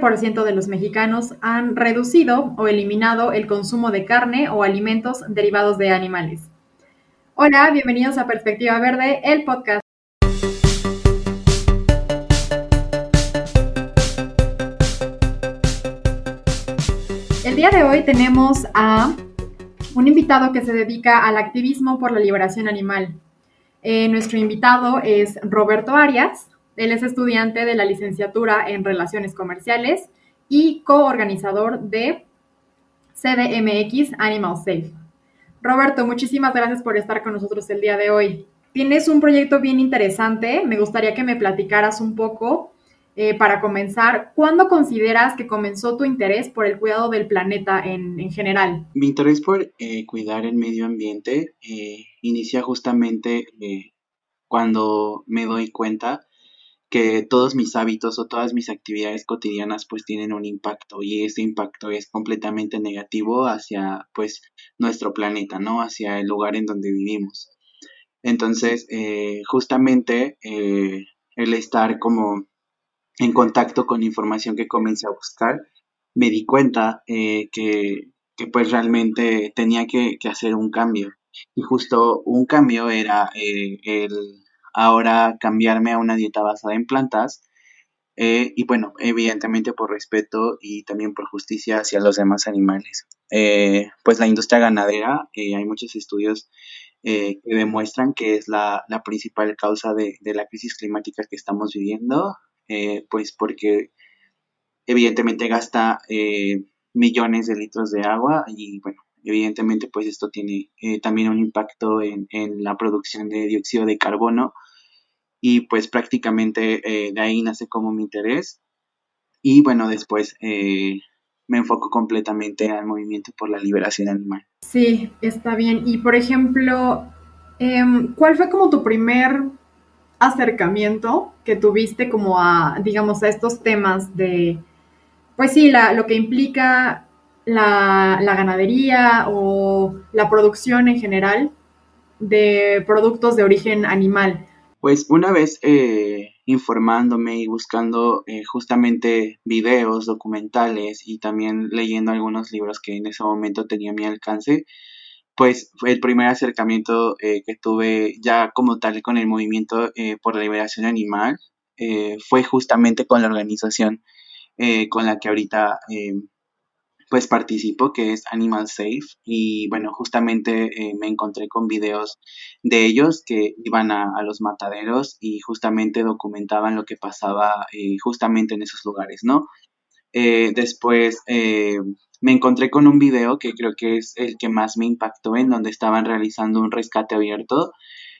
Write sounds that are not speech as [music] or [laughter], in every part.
20% de los mexicanos han reducido o eliminado el consumo de carne o alimentos derivados de animales. Hola, bienvenidos a Perspectiva Verde, el podcast. El día de hoy tenemos a un invitado que se dedica al activismo por la liberación animal. Eh, nuestro invitado es Roberto Arias. Él es estudiante de la licenciatura en Relaciones Comerciales y coorganizador de CDMX Animal Safe. Roberto, muchísimas gracias por estar con nosotros el día de hoy. Tienes un proyecto bien interesante. Me gustaría que me platicaras un poco eh, para comenzar, ¿cuándo consideras que comenzó tu interés por el cuidado del planeta en, general? Mi interés por eh, cuidar el medio ambiente eh, inicia justamente cuando me doy cuenta que todos mis hábitos o todas mis actividades cotidianas pues tienen un impacto y ese impacto es completamente negativo hacia pues nuestro planeta, ¿no? Hacia el lugar en donde vivimos. Entonces, justamente el estar como en contacto con información que comencé a buscar, me di cuenta eh, que, pues realmente tenía que, hacer un cambio. Y justo un cambio era eh, el ahora cambiarme a una dieta basada en plantas. Eh, y bueno, evidentemente por respeto y también por justicia hacia los demás animales. pues la industria ganadera, hay muchos estudios que demuestran que es la, principal causa de, de, la crisis climática que estamos viviendo. Eh, pues porque evidentemente gasta eh, millones de litros de agua y bueno, evidentemente pues esto tiene eh, también un impacto en, la producción de dióxido de carbono y pues prácticamente de ahí nace como mi interés y bueno después me enfoco completamente al movimiento por la liberación animal. Sí, está bien. Y por ejemplo, em, ¿cuál fue como tu primer acercamiento que tuviste como a, digamos, a estos temas de, pues sí, la, lo que implica la, ganadería o la producción en general de productos de origen animal? Pues una vez eh, informándome y buscando eh, justamente videos, documentales y también leyendo algunos libros que en ese momento tenía a mi alcance, pues el primer acercamiento eh, que tuve ya como tal con el movimiento por la liberación animal fue justamente con la organización con la que ahorita pues participo, que es Animal Safe. Y bueno, justamente me encontré con videos de ellos que iban a, los mataderos y justamente documentaban lo que pasaba justamente en esos lugares, ¿no? después me encontré con un video que creo que es el que más me impactó, en donde estaban realizando un rescate abierto.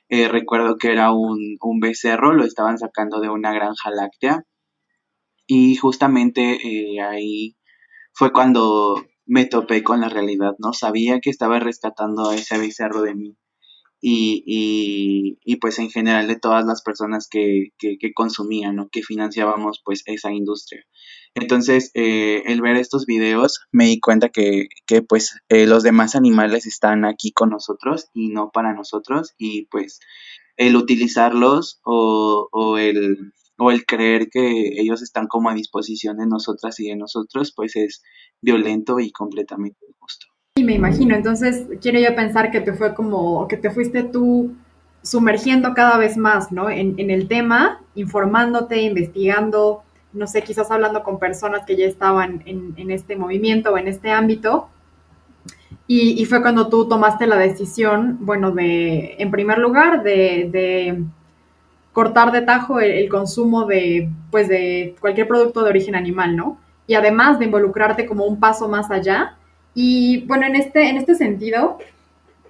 Eh, recuerdo que era un, un, becerro, lo estaban sacando de una granja láctea. Y justamente eh, ahí fue cuando me topé con la realidad, ¿no? Sabía que estaba rescatando a ese becerro de mí y, y, y, pues en general de todas las personas que, que, consumían o que financiábamos pues esa industria. Entonces, eh, el ver estos videos me di cuenta que, que pues eh, los demás animales están aquí con nosotros y no para nosotros y pues el utilizarlos o, o el o el creer que ellos están como a disposición de nosotras y de nosotros, pues es violento y completamente injusto me imagino, entonces quiero yo pensar que te fue como, que te fuiste tú sumergiendo cada vez más, ¿no? En, el tema, informándote, investigando, no sé, quizás hablando con personas que ya estaban en, este movimiento o en este ámbito. Y, fue cuando tú tomaste la decisión, bueno, de, en primer lugar, de, cortar de tajo el, consumo de, pues, de cualquier producto de origen animal, ¿no? Y además de involucrarte como un paso más allá y bueno, en este, en este sentido,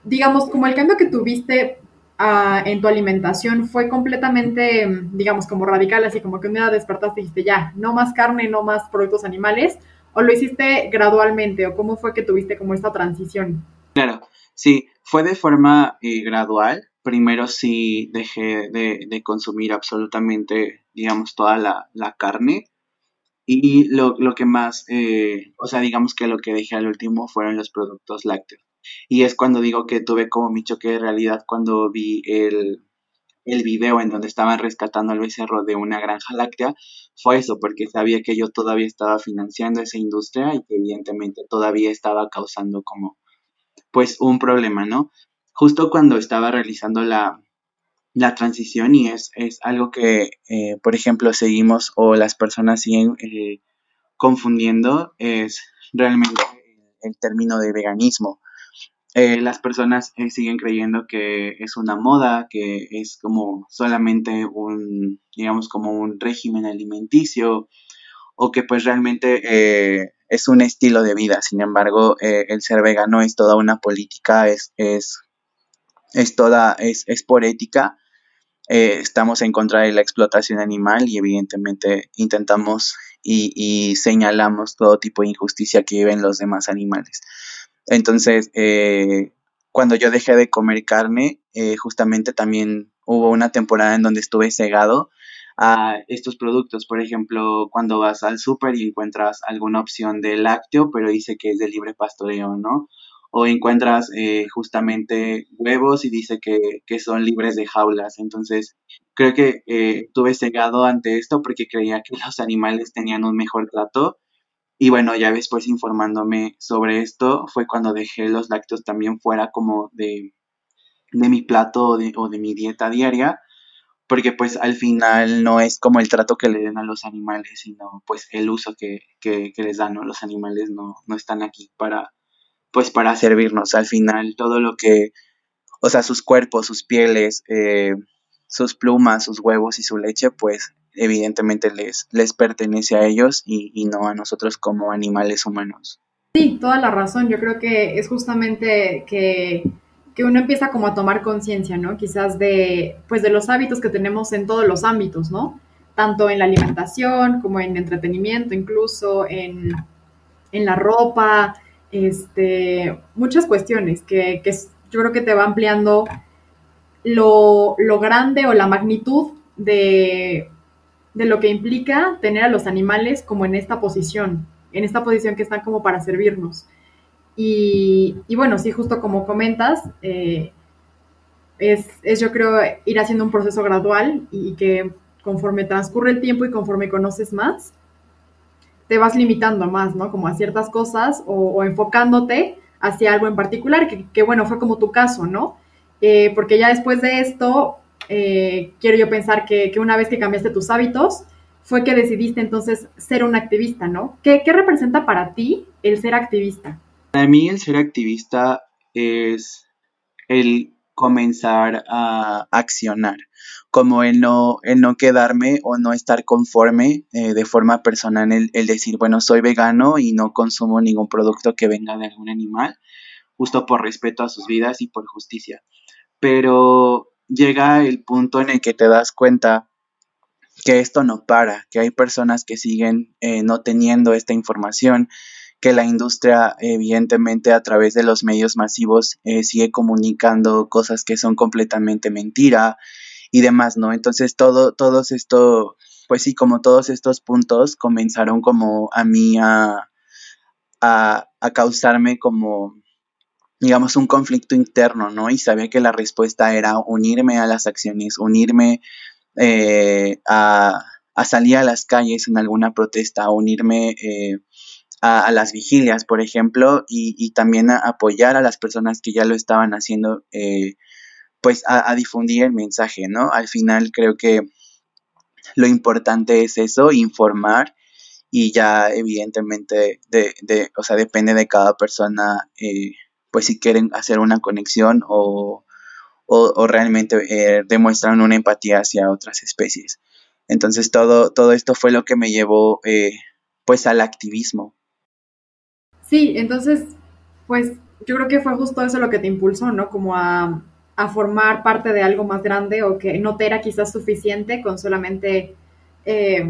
digamos, como el cambio que tuviste ah, en tu alimentación fue completamente, digamos, como radical, así como que un día despertaste y dijiste, ya, no más carne, no más productos animales, o lo hiciste gradualmente, o cómo fue que tuviste como esta transición? Claro, sí, fue de forma eh, gradual. Primero sí dejé de, consumir absolutamente, digamos, toda la, la carne y lo, lo que más, eh, o sea, digamos que lo que dejé al último fueron los productos lácteos. Y es cuando digo que tuve como mi choque de realidad cuando vi el, el video en donde estaban rescatando al becerro de una granja láctea fue eso, porque sabía que yo todavía estaba financiando esa industria y que evidentemente todavía estaba causando como pues un problema, ¿no? Justo cuando estaba realizando la, la transición y es, es algo que, eh, por ejemplo, seguimos o las personas siguen eh, confundiendo, es realmente el término de veganismo. Eh, las personas siguen creyendo que es una moda, que es como solamente un, digamos, como un régimen alimenticio o que pues realmente es un estilo de vida. Sin embargo, el ser vegano es toda una política, es, es, es toda, es, es por ética eh, estamos en contra de la explotación animal y evidentemente intentamos y, señalamos todo tipo de injusticia que viven los demás animales. Entonces, eh, cuando yo dejé de comer carne, eh, justamente también hubo una temporada en donde estuve cegado a estos productos. Por ejemplo, cuando vas al súper y encuentras alguna opción de lácteo, pero dice que es de libre pastoreo, ¿no? O encuentras eh, justamente huevos y dice que, son libres de jaulas. Entonces, creo que eh, estuve cegado ante esto porque creía que los animales tenían un mejor trato. Y bueno, ya después informándome sobre esto, fue cuando dejé los lácteos también fuera como de, de mi plato o de, o de mi dieta diaria, porque pues al final no es como el trato que le den a los animales, sino pues el uso que, que, que les dan. Los animales no, no están aquí para, pues para servirnos. Al final todo lo que, o sea, sus cuerpos, sus pieles, eh, sus plumas, sus huevos y su leche, pues evidentemente les, les pertenece a ellos y, y, no a nosotros como animales humanos. Sí, toda la razón. Yo creo que es justamente que, que uno empieza como a tomar conciencia, ¿no? Quizás de, pues de los hábitos que tenemos en todos los ámbitos, ¿no? Tanto en la alimentación como en entretenimiento, incluso en, en la ropa, este, muchas cuestiones que, yo creo que te va ampliando lo, grande o la magnitud de, lo que implica tener a los animales como en esta posición, en esta posición que están como para servirnos. Y, bueno, sí, justo como comentas, eh, es, es, yo creo ir haciendo un proceso gradual y que conforme transcurre el tiempo y conforme conoces más, te vas limitando más, ¿no? Como a ciertas cosas o, enfocándote hacia algo en particular, que, bueno, fue como tu caso, ¿no? Eh, porque ya después de esto, eh, quiero yo pensar que, una vez que cambiaste tus hábitos, fue que decidiste entonces ser un activista, ¿no? ¿Qué, ¿Qué, representa para ti el ser activista? Para mí el ser activista es el comenzar a accionar, como el no, el no quedarme o no estar conforme eh, de forma personal, el, el, decir, bueno, soy vegano y no consumo ningún producto que venga de algún animal, justo por respeto a sus vidas y por justicia. Pero llega el punto en el que te das cuenta que esto no para, que hay personas que siguen eh, no teniendo esta información, que la industria evidentemente a través de los medios masivos eh, sigue comunicando cosas que son completamente mentira y demás, ¿no? Entonces todo, todos esto, pues sí, como todos estos puntos comenzaron como a mí a, a, a causarme como digamos, un conflicto interno, ¿no? Y sabía que la respuesta era unirme a las acciones, unirme eh, a, a, salir a las calles en alguna protesta, unirme eh, a, las vigilias, por ejemplo, y, también a apoyar a las personas que ya lo estaban haciendo, eh, pues a, difundir el mensaje, ¿no? Al final creo que lo importante es eso, informar y ya evidentemente de, de, o sea, depende de cada persona, eh, pues si quieren hacer una conexión o, o, realmente eh, demuestran una empatía hacia otras especies. Entonces todo, todo esto fue lo que me llevó pues al activismo. Sí, entonces, pues yo creo que fue justo eso lo que te impulsó, ¿no? Como a, formar parte de algo más grande o que no te era quizás suficiente con solamente, eh,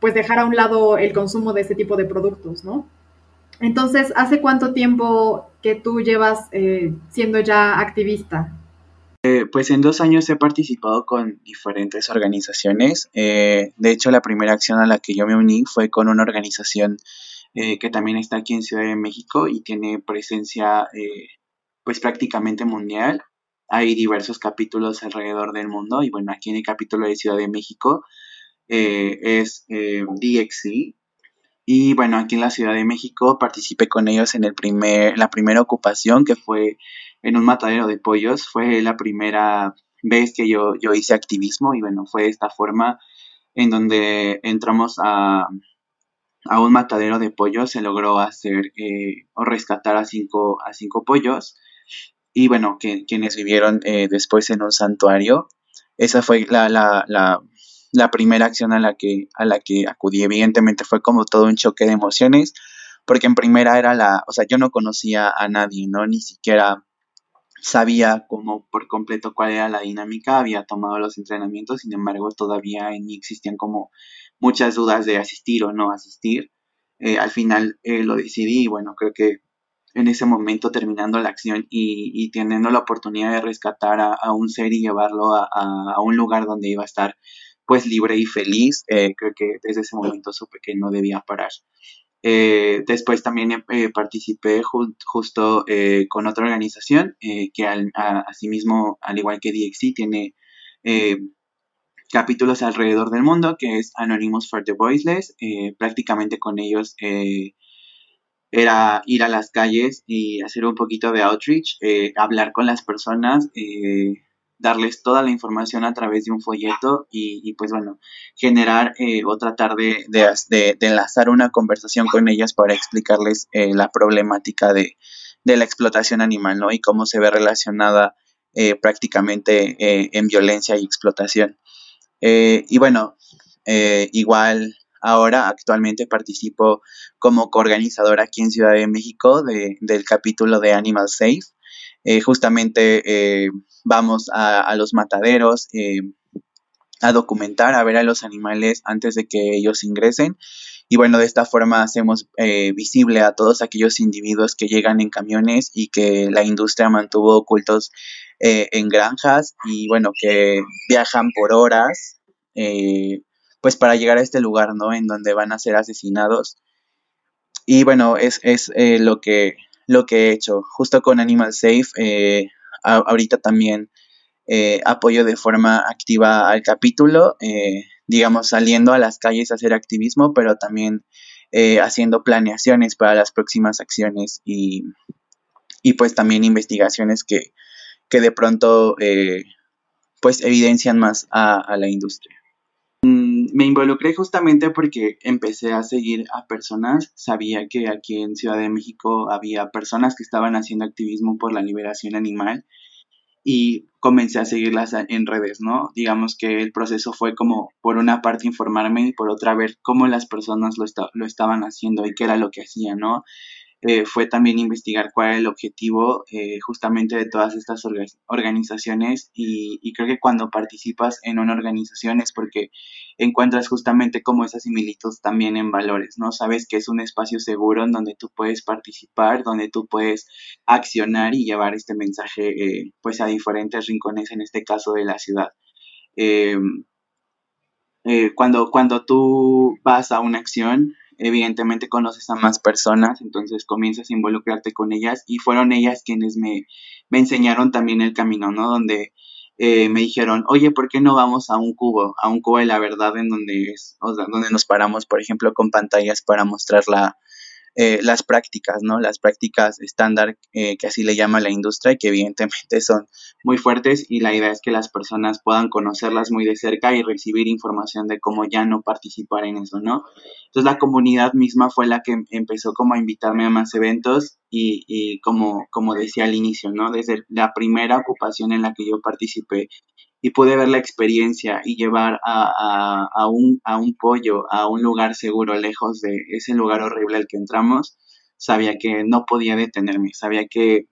pues dejar a un lado el consumo de ese tipo de productos, ¿no? Entonces, ¿hace cuánto tiempo que tú llevas eh, siendo ya activista? Eh, pues en dos años he participado con diferentes organizaciones. de hecho, la primera acción a la que yo me uní fue con una organización que también está aquí en Ciudad de México y tiene presencia pues prácticamente mundial. Hay diversos capítulos alrededor del mundo y bueno, aquí en el capítulo de Ciudad de México eh, es eh, DXC. Y bueno, aquí en la Ciudad de México participé con ellos en el primer, la primera ocupación que fue en un matadero de pollos. Fue la primera vez que yo, yo hice activismo y bueno, fue de esta forma en donde entramos a, a un matadero de pollos, se logró hacer eh, o rescatar a cinco, a cinco pollos y bueno, que, quienes vivieron eh, después en un santuario. Esa fue la, la, la, la, primera acción a la, que, a la que acudí. Evidentemente fue como todo un choque de emociones, porque en primera era la, o sea, yo no conocía a nadie, ¿no? Ni siquiera sabía como por completo cuál era la dinámica, había tomado los entrenamientos, sin embargo todavía en mí existían como muchas dudas de asistir o no asistir. Eh, al final eh, lo decidí y bueno, creo que en ese momento terminando la acción y, teniendo la oportunidad de rescatar a, un ser y llevarlo a, un lugar donde iba a estar pues libre y feliz, eh, creo que desde ese momento supe que no debía parar. Eh, después también eh, participé justo con otra organización que al, asimismo, al igual que DXC, tiene capítulos alrededor del mundo, que es Anonymous for the Voiceless. prácticamente con ellos era ir a las calles y hacer un poquito de outreach, eh, hablar con las personas, eh, darles toda la información a través de un folleto y, pues bueno, generar eh, o tratar de, de, enlazar una conversación con ellas para explicarles la problemática de, la explotación animal, ¿no? Y cómo se ve relacionada prácticamente en violencia y explotación. y bueno, igual Ahora actualmente participo como coorganizadora aquí en Ciudad de México del capítulo de Animal Safe. Eh, justamente eh, vamos a, los mataderos eh, a documentar, a ver a los animales antes de que ellos ingresen. Y bueno, de esta forma hacemos visible a todos aquellos individuos que llegan en camiones y que la industria mantuvo ocultos en granjas y bueno, que viajan por horas pues para llegar a este lugar, ¿no? En donde van a ser asesinados. Y bueno, es, eh, lo, que, lo que he hecho. Justo con Animal Safe, eh, ahorita también eh, apoyo de forma activa al capítulo, digamos, saliendo a las calles a hacer activismo, pero también haciendo planeaciones para las próximas acciones y, pues también investigaciones que, que de pronto pues evidencian más a la industria me involucré justamente porque empecé a seguir a personas, sabía que aquí en Ciudad de México había personas que estaban haciendo activismo por la liberación animal y comencé a seguirlas en redes, ¿no? Digamos que el proceso fue como por una parte informarme y por otra ver cómo las personas lo, lo estaban haciendo y qué era lo que hacían, ¿no? Eh, fue también investigar cuál era el objetivo eh, justamente de todas estas organizaciones y, creo que cuando participas en una organización es porque encuentras justamente como esa similitud también en valores, ¿no? Sabes que es un espacio seguro en donde tú puedes participar, donde tú puedes accionar y llevar este mensaje eh, pues a diferentes rincones, en este caso de la ciudad. cuando, cuando tú vas a una acción, evidentemente conoces a más personas, entonces comienzas a involucrarte con ellas y fueron ellas quienes me, me enseñaron también el camino, ¿no? Donde eh, me dijeron, oye, ¿por qué no vamos a un cubo, a un cubo de la verdad en donde es, o sea, donde nos paramos, por ejemplo, con pantallas para mostrar la, eh, las prácticas, ¿no? Las prácticas estándar eh, que así le llama la industria y que evidentemente son muy fuertes y la idea es que las personas puedan conocerlas muy de cerca y recibir información de cómo ya no participar en eso, ¿no? Entonces la comunidad misma fue la que empezó como a invitarme a más eventos y, y como, como decía al inicio, ¿no? Desde la primera ocupación en la que yo participé y pude ver la experiencia y llevar a, un, a un pollo a un lugar seguro, lejos de ese lugar horrible al que entramos, sabía que no podía detenerme, sabía que,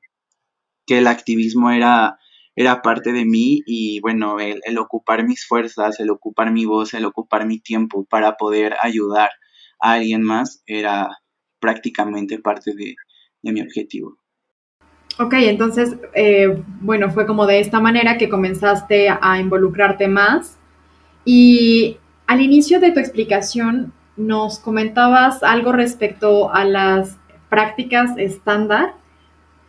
el activismo era, era parte de mí y bueno, el, ocupar mis fuerzas, el ocupar mi voz, el ocupar mi tiempo para poder ayudar a alguien más era prácticamente parte de mi objetivo. Ok, entonces, eh, bueno, fue como de esta manera que comenzaste a involucrarte más. Y al inicio de tu explicación nos comentabas algo respecto a las prácticas estándar.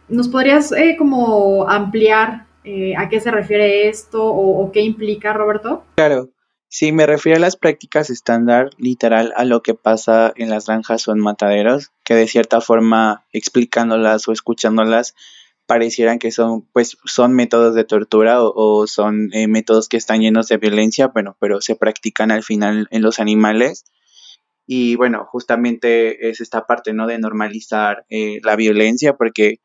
¿Nos podrías eh, como ampliar eh, a qué se refiere esto o, qué implica, Roberto? Claro, sí, me refiero a las prácticas estándar, literal, a lo que pasa en las granjas o en mataderos, que de cierta forma explicándolas o escuchándolas parecieran que son, pues, son métodos de tortura o, son eh, métodos que están llenos de violencia, bueno, pero se practican al final en los animales. Y bueno, justamente es esta parte, ¿no? De normalizar eh, la violencia, porque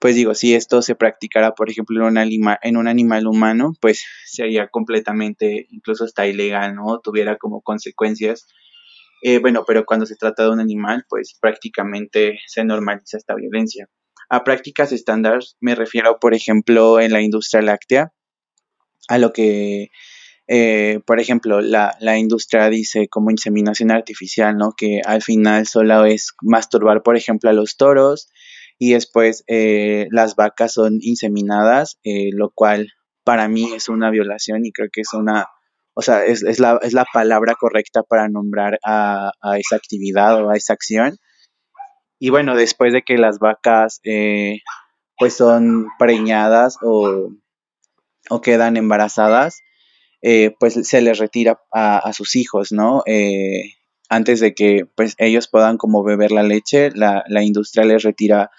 pues digo, si esto se practicara, por ejemplo, en un, animal, humano, pues sería completamente, incluso hasta ilegal, ¿no? Tuviera como consecuencias. Eh, bueno, pero cuando se trata de un animal, pues prácticamente se normaliza esta violencia. A prácticas estándar me refiero, por ejemplo, en la industria láctea, a lo que, eh, por ejemplo, la, la, industria dice como inseminación artificial, ¿no? Que al final solo es masturbar, por ejemplo, a los toros, y después eh, las vacas son inseminadas, eh, lo cual para mí es una violación y creo que es una, o sea, es, es, la, es la, palabra correcta para nombrar a, a, esa actividad o a esa acción. Y bueno, después de que las vacas eh, pues son preñadas o, o quedan embarazadas, pues se les retira a, a sus hijos, ¿no? antes de que pues ellos puedan como beber la leche, la, la industria les retira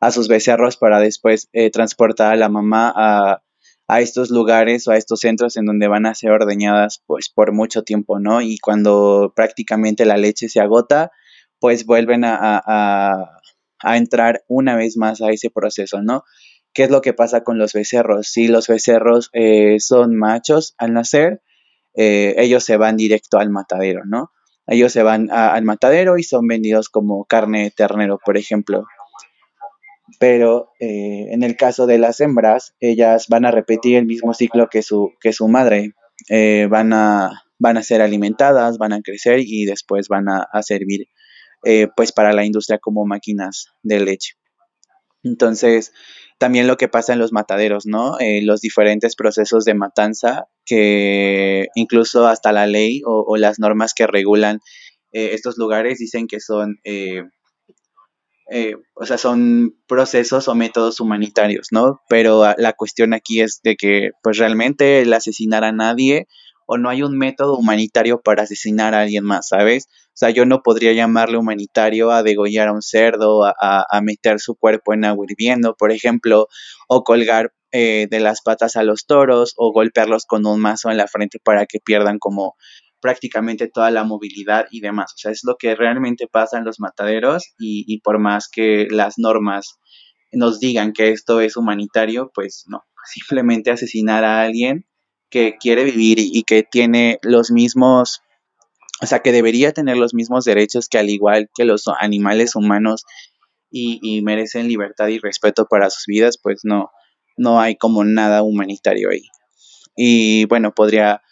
a sus becerros para después eh, transportar a la mamá a, a, estos lugares o a estos centros en donde van a ser ordeñadas pues por mucho tiempo, ¿no? Y cuando prácticamente la leche se agota, pues vuelven a, a, a entrar una vez más a ese proceso, ¿no? ¿Qué es lo que pasa con los becerros? Si los becerros eh, son machos al nacer, eh, ellos se van directo al matadero, ¿no? Ellos se van al matadero y son vendidos como carne de ternero, por ejemplo pero eh, en el caso de las hembras, ellas van a repetir el mismo ciclo que su, que su madre. Eh, van, a, van a ser alimentadas, van a crecer y después van a, servir eh, pues para la industria como máquinas de leche. Entonces, también lo que pasa en los mataderos, ¿no? los diferentes procesos de matanza que incluso hasta la ley o, o las normas que regulan estos lugares dicen que son eh, o sea, son procesos o métodos humanitarios, ¿no? Pero ah, la cuestión aquí es de que, pues realmente el asesinar a nadie o no hay un método humanitario para asesinar a alguien más, ¿sabes? O sea, yo no podría llamarle humanitario a degollar a un cerdo, a, a meter su cuerpo en agua hirviendo, por ejemplo, o colgar eh, de las patas a los toros, o golpearlos con un mazo en la frente para que pierdan como prácticamente toda la movilidad y demás. O sea, es lo que realmente pasa en los mataderos y, por más que las normas nos digan que esto es humanitario, pues no, [laughs] simplemente asesinar a alguien que quiere vivir y, que tiene los mismos, o sea, que debería tener los mismos derechos que al igual que los animales humanos y, y merecen libertad y respeto para sus vidas, pues no, no hay como nada humanitario ahí. Y bueno, podría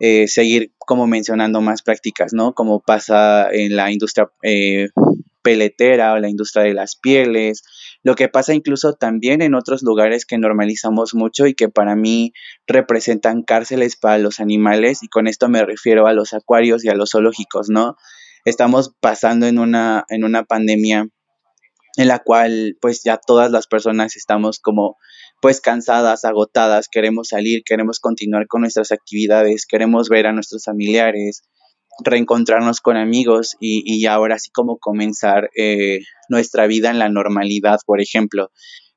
eh, seguir como mencionando más prácticas, ¿no? Como pasa en la industria eh, peletera o la industria de las pieles, lo que pasa incluso también en otros lugares que normalizamos mucho y que para mí representan cárceles para los animales y con esto me refiero a los acuarios y a los zoológicos, ¿no? Estamos pasando en una, en una pandemia en la cual pues ya todas las personas estamos como pues cansadas, agotadas, queremos salir, queremos continuar con nuestras actividades, queremos ver a nuestros familiares, reencontrarnos con amigos y, y ahora sí como comenzar eh, nuestra vida en la normalidad, por ejemplo.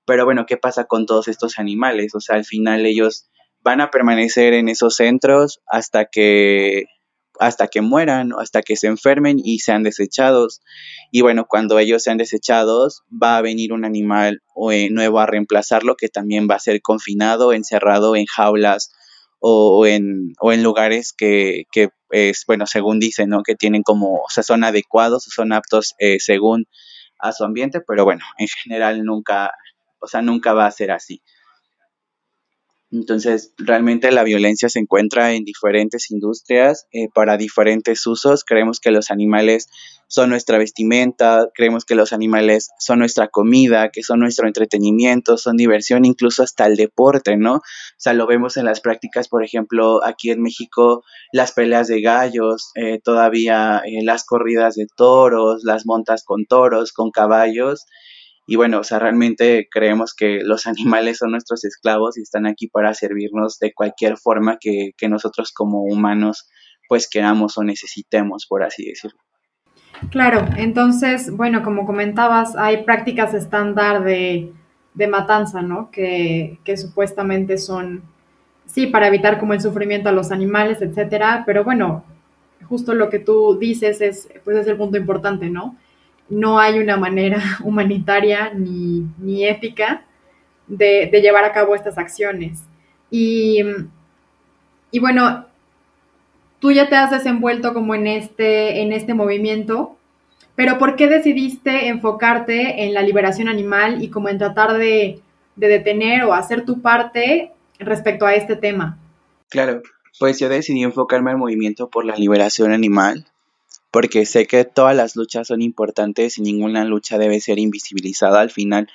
Pero bueno, ¿qué pasa con todos estos animales? O sea, al final ellos van a permanecer en esos centros hasta que hasta que mueran, hasta que se enfermen y sean desechados. Y bueno, cuando ellos sean desechados, va a venir un animal eh, nuevo a reemplazarlo que también va a ser confinado, encerrado en jaulas o, en, o lugares que, que, es, bueno, según dicen, ¿no? Que tienen como, o sea, son adecuados o son aptos eh, según a su ambiente, pero bueno, en general nunca, o sea, nunca va a ser así. Entonces, realmente la violencia se encuentra en diferentes industrias eh, para diferentes usos. Creemos que los animales son nuestra vestimenta, creemos que los animales son nuestra comida, que son nuestro entretenimiento, son diversión, incluso hasta el deporte, ¿no? O sea, lo vemos en las prácticas, por ejemplo, aquí en México, las peleas de gallos, eh, todavía eh, las corridas de toros, las montas con toros, con caballos Y bueno, o sea, realmente creemos que los [laughs] animales son nuestros esclavos y están aquí para servirnos de cualquier forma que, que nosotros como humanos pues queramos o necesitemos, por así decirlo. Claro, entonces, bueno, como comentabas, hay prácticas estándar de, de matanza, ¿no? Que, que, supuestamente son, sí, para evitar como el sufrimiento a los animales, etcétera, pero bueno, justo lo que tú dices es, pues es el punto importante, ¿no? No hay una manera [laughs] humanitaria ni, ni ética de, de, llevar a cabo estas acciones. Y, y bueno, tú ya te has desenvuelto como en este, en este movimiento, pero ¿por qué decidiste enfocarte en la liberación animal y como en tratar de, de detener o hacer tu parte respecto a este tema? Claro, pues yo decidí enfocarme al movimiento por la liberación animal, porque sé que todas las luchas son importantes y ninguna lucha debe ser invisibilizada al final,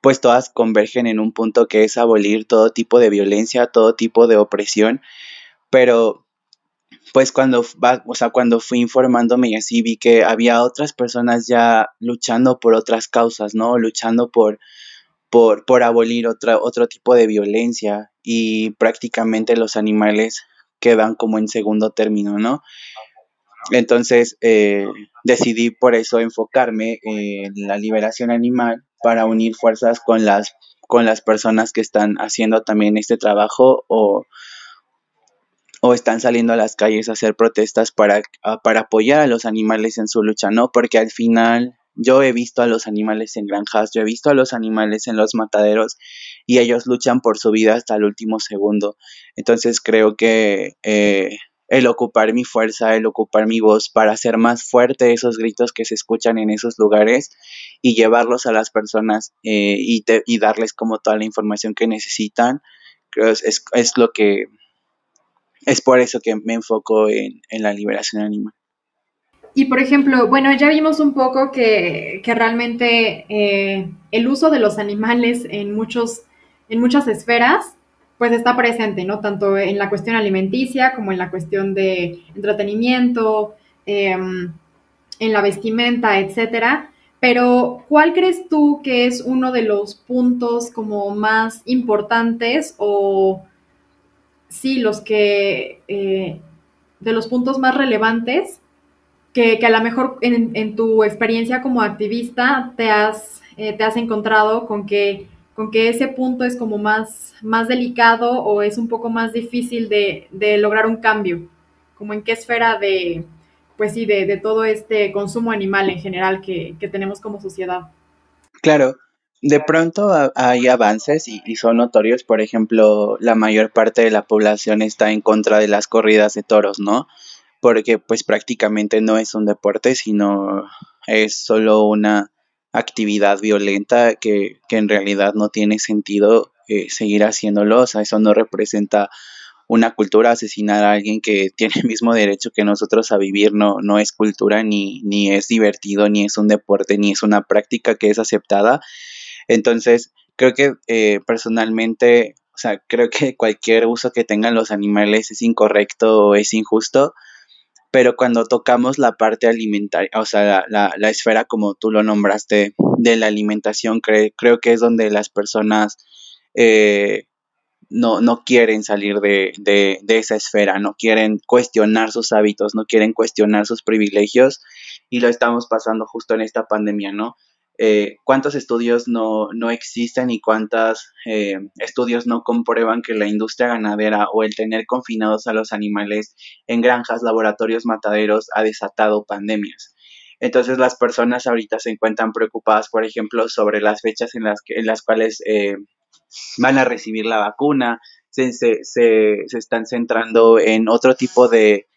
pues todas convergen en un punto que es abolir todo tipo de violencia, todo tipo de opresión, pero pues cuando, o sea, cuando fui informándome y así vi que había otras personas ya luchando por otras causas, ¿no? Luchando por, por, por abolir otra, otro tipo de violencia y prácticamente los animales quedan como en segundo término, ¿no? Entonces eh, decidí por eso enfocarme en la liberación animal para unir fuerzas con las, con las personas que están haciendo también este trabajo o, o están saliendo a las calles a hacer protestas para, para apoyar a los animales en su lucha, ¿no? Porque al final yo he visto a los animales en granjas, yo he visto a los animales en los mataderos y ellos luchan por su vida hasta el último segundo. Entonces creo que eh, el ocupar mi fuerza, el ocupar mi voz para hacer más fuerte esos gritos que se escuchan en esos lugares y llevarlos a las personas eh, y, y, darles como toda la información que necesitan, creo es, es lo que es por eso que me enfoco en, en la liberación animal. Y por ejemplo, bueno, ya vimos un poco que, que realmente eh, el uso de los animales en, muchos, en muchas esferas, pues está presente, ¿no? Tanto en la cuestión alimenticia como en la cuestión de entretenimiento, eh, en la vestimenta, etcétera. Pero, ¿cuál crees tú que es uno de los puntos como más importantes o sí, los que, eh, de los puntos más relevantes que, que a lo mejor en, en, tu experiencia como activista te has, eh, te has encontrado con que, con que ese punto es como más, más delicado o es un poco más difícil de, de lograr un cambio, como en qué esfera de, pues sí, de, de todo este consumo animal en general que, que tenemos como sociedad. Claro, de pronto hay avances y, son notorios, por ejemplo, la mayor parte de la población está en contra de las corridas de toros, ¿no? Porque pues prácticamente no es un deporte, sino es solo una actividad violenta que, que en realidad no tiene sentido eh, seguir haciéndolo, o sea, eso no representa una cultura, asesinar a alguien que [laughs] tiene el mismo derecho que nosotros a vivir no, no es cultura, ni, ni es divertido, ni es un deporte, ni es una práctica que es aceptada. Entonces, creo que eh, personalmente, o sea, creo que cualquier uso que tengan los animales es incorrecto o es injusto, pero cuando tocamos la parte alimentaria, o sea, la, la, la esfera como tú lo nombraste de la alimentación, cre creo que es donde las personas eh, no, no quieren salir de, de, de, esa esfera, no quieren cuestionar sus hábitos, no quieren cuestionar sus privilegios y lo estamos pasando justo en esta pandemia, ¿no? Eh, cuántos estudios no, no, existen y cuántos eh, estudios no comprueban que la industria ganadera o el tener confinados a los animales en granjas, laboratorios, mataderos ha desatado pandemias. Entonces las personas ahorita se encuentran preocupadas, por ejemplo, sobre las fechas en las, que, en las cuales eh, van a recibir la vacuna, se, se, se, se están centrando en otro tipo de,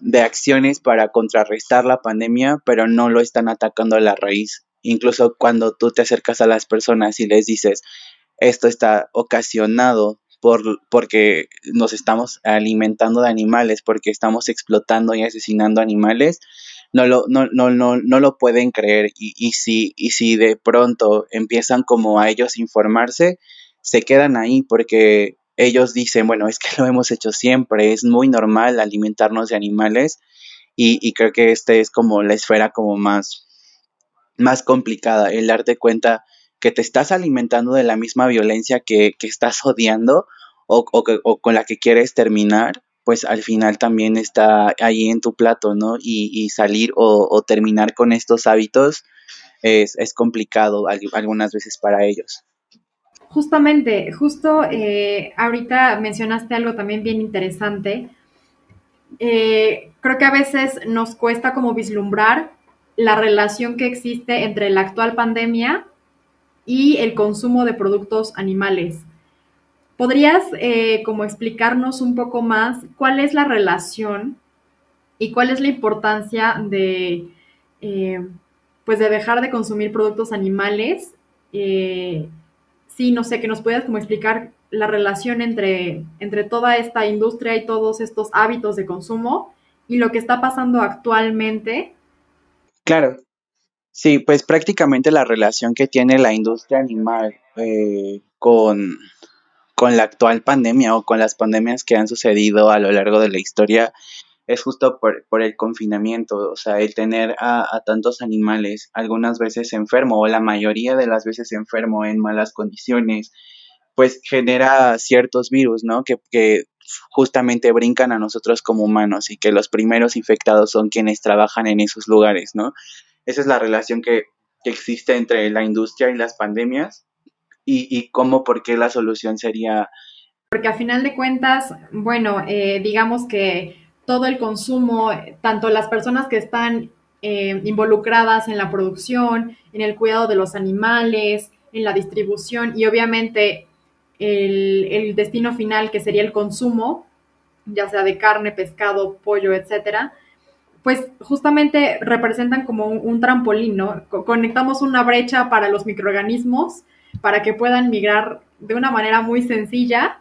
de acciones para contrarrestar la pandemia, pero no lo están atacando a la raíz Incluso cuando tú te acercas a las personas y les dices, esto está ocasionado por, porque nos estamos alimentando de animales, porque estamos explotando y asesinando animales, no lo, no, no, no, no lo pueden creer. Y, y, si, y si de pronto empiezan como a ellos informarse, se quedan ahí porque ellos dicen, bueno, es que lo hemos hecho siempre, es muy normal alimentarnos de animales y, y creo que este es como la esfera como más más complicada, el darte cuenta que te estás alimentando de la misma violencia que, estás odiando o, con la que quieres terminar, pues al final también está ahí en tu plato, ¿no? Y, salir o, terminar con estos hábitos es, complicado algunas veces para ellos. Justamente, justo eh, ahorita mencionaste algo también bien interesante. Eh, creo que a veces nos cuesta como vislumbrar la relación que existe entre la actual pandemia y el consumo de productos animales. ¿Podrías eh, como explicarnos un poco más cuál es la relación y cuál es la importancia de, eh, pues de dejar de consumir productos animales? Eh, sí, no sé, que nos puedas como explicar la relación entre, entre toda esta industria y todos estos hábitos de consumo y lo que está pasando actualmente. Claro, sí, pues prácticamente la relación que tiene la industria animal con, con la actual pandemia o con las pandemias que han sucedido a lo largo de la historia es justo por, el confinamiento, o sea, el tener a, tantos animales, algunas veces enfermo o la mayoría de las veces enfermo en malas condiciones, pues genera ciertos virus, ¿no? Que, que justamente brincan a nosotros como humanos y que los primeros infectados son quienes trabajan en esos lugares, ¿no? Esa es la relación que, que existe entre la industria y las pandemias y, y cómo, por qué la solución sería... Porque a final de cuentas, bueno, eh, digamos que todo el consumo, tanto las personas que están eh, involucradas en la producción, en el cuidado de los animales, en la distribución y obviamente el, el, destino final que sería el consumo, ya sea de carne, pescado, pollo, etcétera, pues justamente representan como un, un trampolín, ¿no? Conectamos una brecha para los microorganismos para que puedan migrar de una manera muy sencilla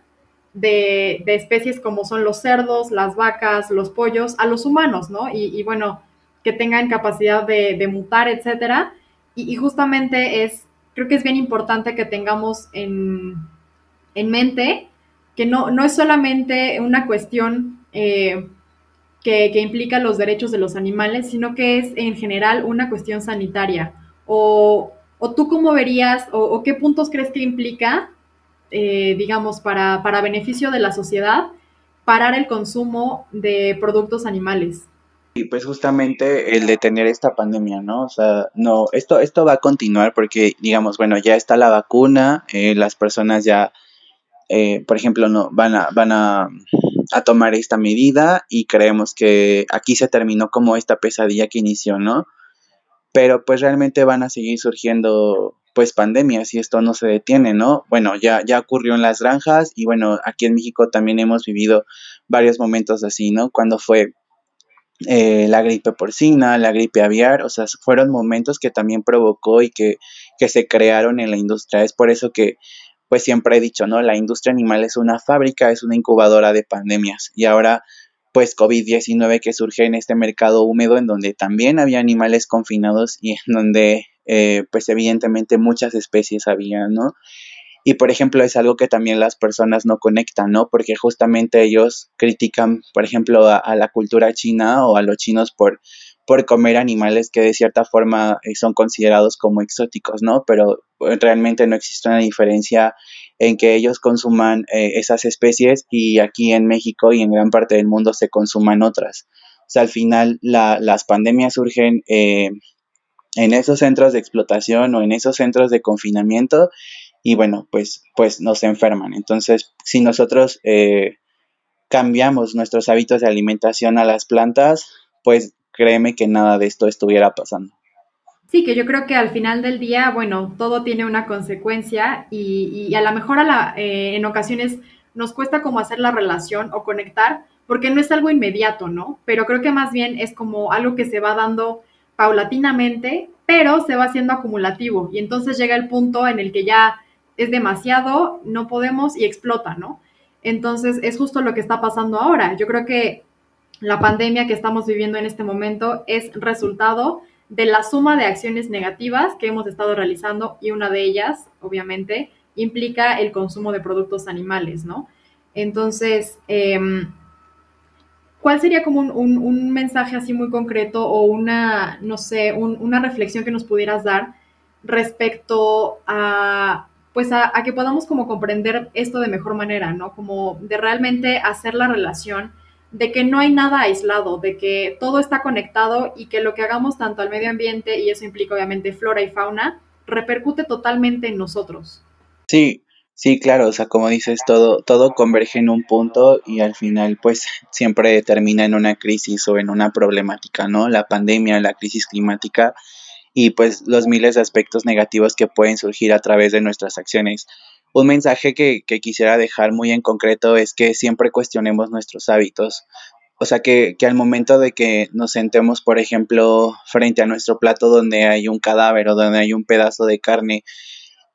de, especies como son los cerdos, las vacas, los pollos, a los humanos, ¿no? Y, bueno, que tengan capacidad de, mutar, etcétera. Y, justamente es, creo que es bien importante que tengamos en, mente que no, no es solamente una cuestión eh, que, que, implica los derechos de los animales, sino que es en general una cuestión sanitaria o, ¿O tú cómo verías o, qué puntos crees que implica, eh, digamos, para, para beneficio de la sociedad, parar el consumo de productos animales? Y pues justamente el detener esta pandemia, ¿no? O sea, no, esto, esto va a continuar porque, digamos, bueno, ya está la vacuna, eh, las personas ya, eh, por ejemplo, no, van a, van a, a, tomar esta medida y creemos que aquí se terminó como esta pesadilla que inició, ¿no? pero pues realmente van a seguir surgiendo pues pandemias y esto no se detiene, ¿no? Bueno, ya, ya ocurrió en las granjas y bueno, aquí en México también hemos vivido varios momentos así, ¿no? Cuando fue eh, la gripe porcina, la gripe aviar, o sea, fueron momentos que también provocó y que, que se crearon en la industria. Es por eso que pues siempre he dicho, ¿no? La industria animal es una fábrica, es una incubadora de pandemias y ahora pues COVID-19 que surge en este mercado húmedo en donde también había animales confinados y en donde eh, pues evidentemente muchas especies había, ¿no? Y por ejemplo es algo que también las personas no conectan, ¿no? Porque justamente ellos critican, por ejemplo, a, la cultura china o a los chinos por, por comer animales que de cierta forma eh, son considerados como exóticos, ¿no? Pero eh, realmente no existe una diferencia en que ellos consuman eh, esas especies y aquí en México y en gran parte del mundo se consuman otras. O sea, al final las pandemias surgen en esos centros de explotación o en esos centros de confinamiento y bueno, pues, pues nos enferman. Entonces, si nosotros cambiamos nuestros hábitos de alimentación a las plantas, pues créeme que nada de esto estuviera pasando. Sí, que yo creo que al final del día, bueno, todo tiene una consecuencia y, a lo mejor la, eh, en ocasiones nos cuesta como hacer la relación o conectar porque no es algo inmediato, ¿no? Pero creo que más bien es como algo que se va dando paulatinamente, pero se va haciendo acumulativo y entonces llega el punto en el que ya es demasiado, no podemos y explota, ¿no? Entonces es justo lo que está pasando ahora. Yo creo que la pandemia que estamos viviendo en este momento es resultado de la suma de acciones negativas que hemos estado realizando y una de ellas, obviamente, implica el consumo de productos animales, ¿no? Entonces, em, ¿cuál sería como un, mensaje así muy concreto o una, no sé, una reflexión que nos pudieras dar respecto a pues a, que podamos como comprender esto de mejor manera, ¿no? Como de realmente hacer la relación de que no hay nada aislado, de que todo está conectado y que lo que hagamos tanto al medio ambiente, y eso implica obviamente flora y fauna, repercute totalmente en nosotros. Sí, sí, claro, o sea, como dices, todo, todo converge en un punto y al final pues siempre termina en una crisis o en una problemática, ¿no? La pandemia, la crisis climática y pues los miles de aspectos negativos que pueden surgir a través de nuestras acciones. Un mensaje que, que quisiera dejar muy en concreto es que siempre cuestionemos nuestros hábitos. O sea, que, que, al momento de que nos sentemos, por ejemplo, frente a nuestro plato donde hay un cadáver o donde hay un pedazo de carne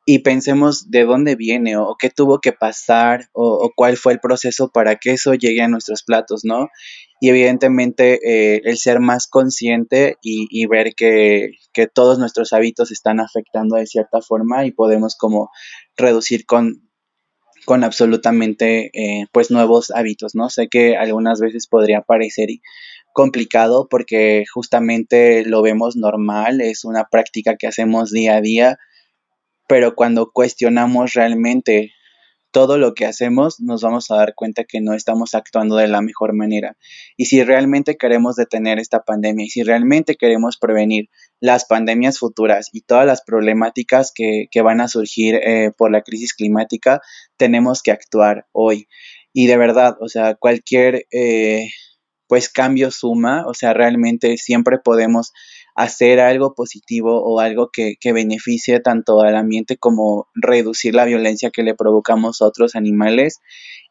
y pensemos de dónde viene o, qué tuvo que pasar o, cuál fue el proceso para que eso llegue a nuestros platos, ¿no? y evidentemente eh, el ser más consciente y, y ver que, que, todos nuestros hábitos están afectando de cierta forma y podemos como reducir con, con absolutamente eh, pues nuevos hábitos, ¿no? Sé que algunas veces podría parecer complicado porque justamente lo vemos normal, es una práctica que hacemos día a día, pero cuando cuestionamos realmente todo lo que hacemos nos vamos a dar cuenta que no estamos actuando de la mejor manera. Y si realmente queremos detener esta pandemia y si realmente queremos prevenir las pandemias futuras y todas las problemáticas que, que van a surgir eh, por la crisis climática, tenemos que actuar hoy. Y de verdad, o sea, cualquier eh, pues cambio suma, o sea, realmente siempre podemos hacer algo positivo o algo que, que, beneficie tanto al ambiente como reducir la violencia que le provocamos a otros animales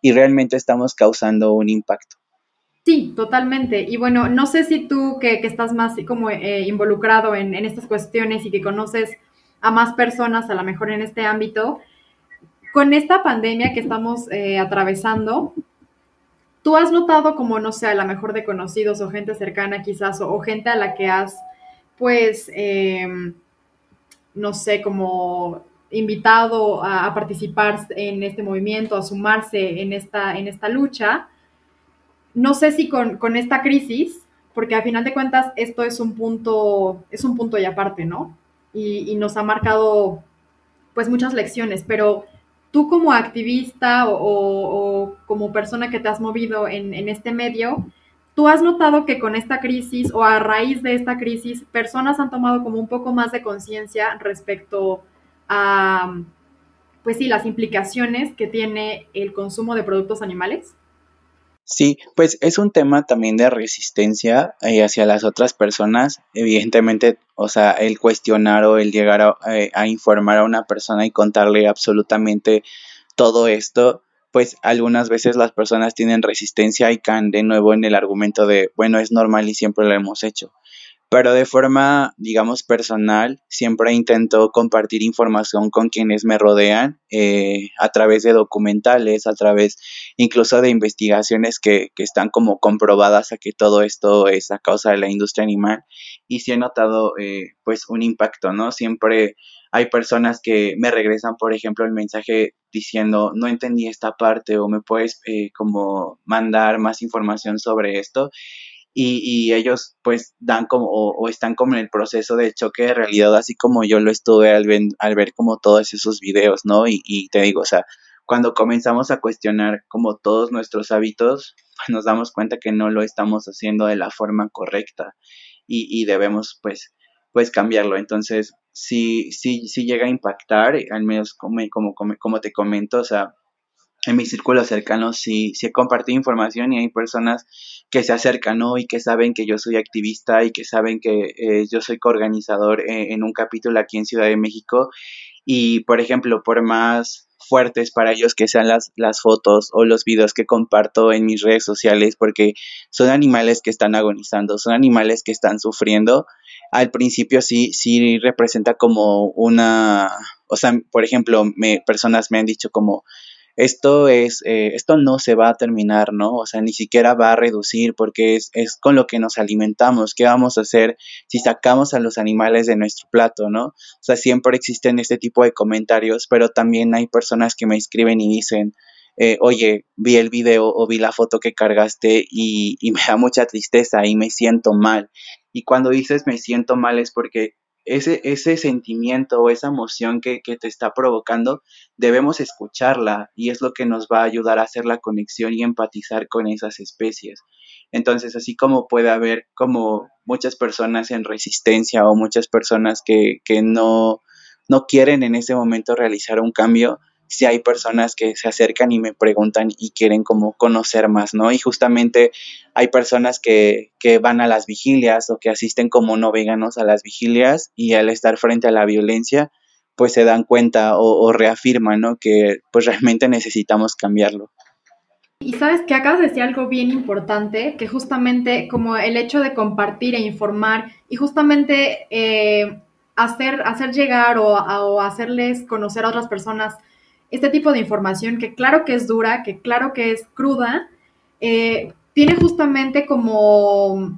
y realmente estamos causando un impacto. Sí, totalmente. Y bueno, no sé si tú que, que estás más como eh, involucrado en, en, estas cuestiones y que conoces a más personas a lo mejor en este ámbito, con esta pandemia que estamos eh, atravesando, ¿tú has notado como, no sé, a lo mejor de conocidos o gente cercana quizás o, o gente a la que has pues, eh, no sé, como invitado a, participar en este movimiento, a sumarse en esta, en esta lucha. No sé si con, con, esta crisis, porque a final de cuentas esto es un punto, es un punto y aparte, ¿no? Y, nos ha marcado pues muchas lecciones, pero tú como activista o, o como persona que te has movido en, en este medio, ¿Tú has notado que con esta crisis o a raíz de esta crisis, personas han tomado como un poco más de conciencia respecto a, pues sí, las implicaciones que tiene el consumo de productos animales? Sí, pues es un tema también de resistencia eh, hacia las otras personas. Evidentemente, o sea, el cuestionar o el llegar a, eh, a informar a una persona y contarle absolutamente todo esto, pues algunas veces las personas tienen resistencia y caen de nuevo en el argumento de, bueno, es normal y siempre lo hemos hecho. Pero de forma, digamos, personal, siempre intento compartir información con quienes me rodean eh, a través de documentales, a través incluso de investigaciones que, que están como comprobadas a que todo esto es a causa de la industria animal. Y sí he notado, eh, pues, un impacto, ¿no? Siempre hay personas que me regresan, por ejemplo, el mensaje diciendo, no entendí esta parte o me puedes eh, como mandar más información sobre esto. Y, y ellos pues dan como o, están como en el proceso del choque de realidad, así como yo lo estuve al, ver, al ver como todos esos videos, ¿no? Y, y te digo, o sea, cuando comenzamos a cuestionar como todos nuestros hábitos, pues nos damos cuenta que no lo estamos haciendo de la forma correcta y, debemos pues pues cambiarlo. Entonces, sí, sí, sí llega a impactar, al menos como, como, como te comento, o sea, en mi círculo cercano sí, sí he compartido información y hay personas que se acercan ¿no? y que saben que yo soy activista y que saben que eh, yo soy coorganizador eh, en un capítulo aquí en Ciudad de México y, por ejemplo, por más fuertes para ellos que sean las, las fotos o los videos que comparto en mis redes sociales porque son animales que están agonizando, son animales que están sufriendo. Al principio sí, sí representa como una, o sea, por ejemplo, me, personas me han dicho como, esto es, eh, esto no se va a terminar, ¿no? O sea, ni siquiera va a reducir porque es, es con lo que nos alimentamos. ¿Qué vamos a hacer si sacamos a los animales de nuestro plato, ¿no? O sea, siempre existen este tipo de comentarios, pero también hay personas que me escriben y dicen, eh, oye, vi el video o vi la foto que cargaste y, y me da mucha tristeza y me siento mal. Y cuando dices me siento mal es porque ese, ese sentimiento o esa emoción que, que, te está provocando, debemos escucharla y es lo que nos va a ayudar a hacer la conexión y empatizar con esas especies. Entonces, así como puede haber como muchas personas en resistencia o muchas personas que, que no, no quieren en ese momento realizar un cambio, si hay personas que se acercan y me preguntan y quieren como conocer más, ¿no? Y justamente hay personas que, que, van a las vigilias o que asisten como no veganos a las vigilias y al estar frente a la violencia, pues se dan cuenta o, reafirman, ¿no? Que pues realmente necesitamos cambiarlo. Y sabes que acabas de decir algo bien importante, que justamente como el hecho de compartir e informar y justamente eh, hacer, hacer llegar o, o hacerles conocer a otras personas este tipo de información que claro que es dura, que claro que es cruda, eh, tiene justamente como,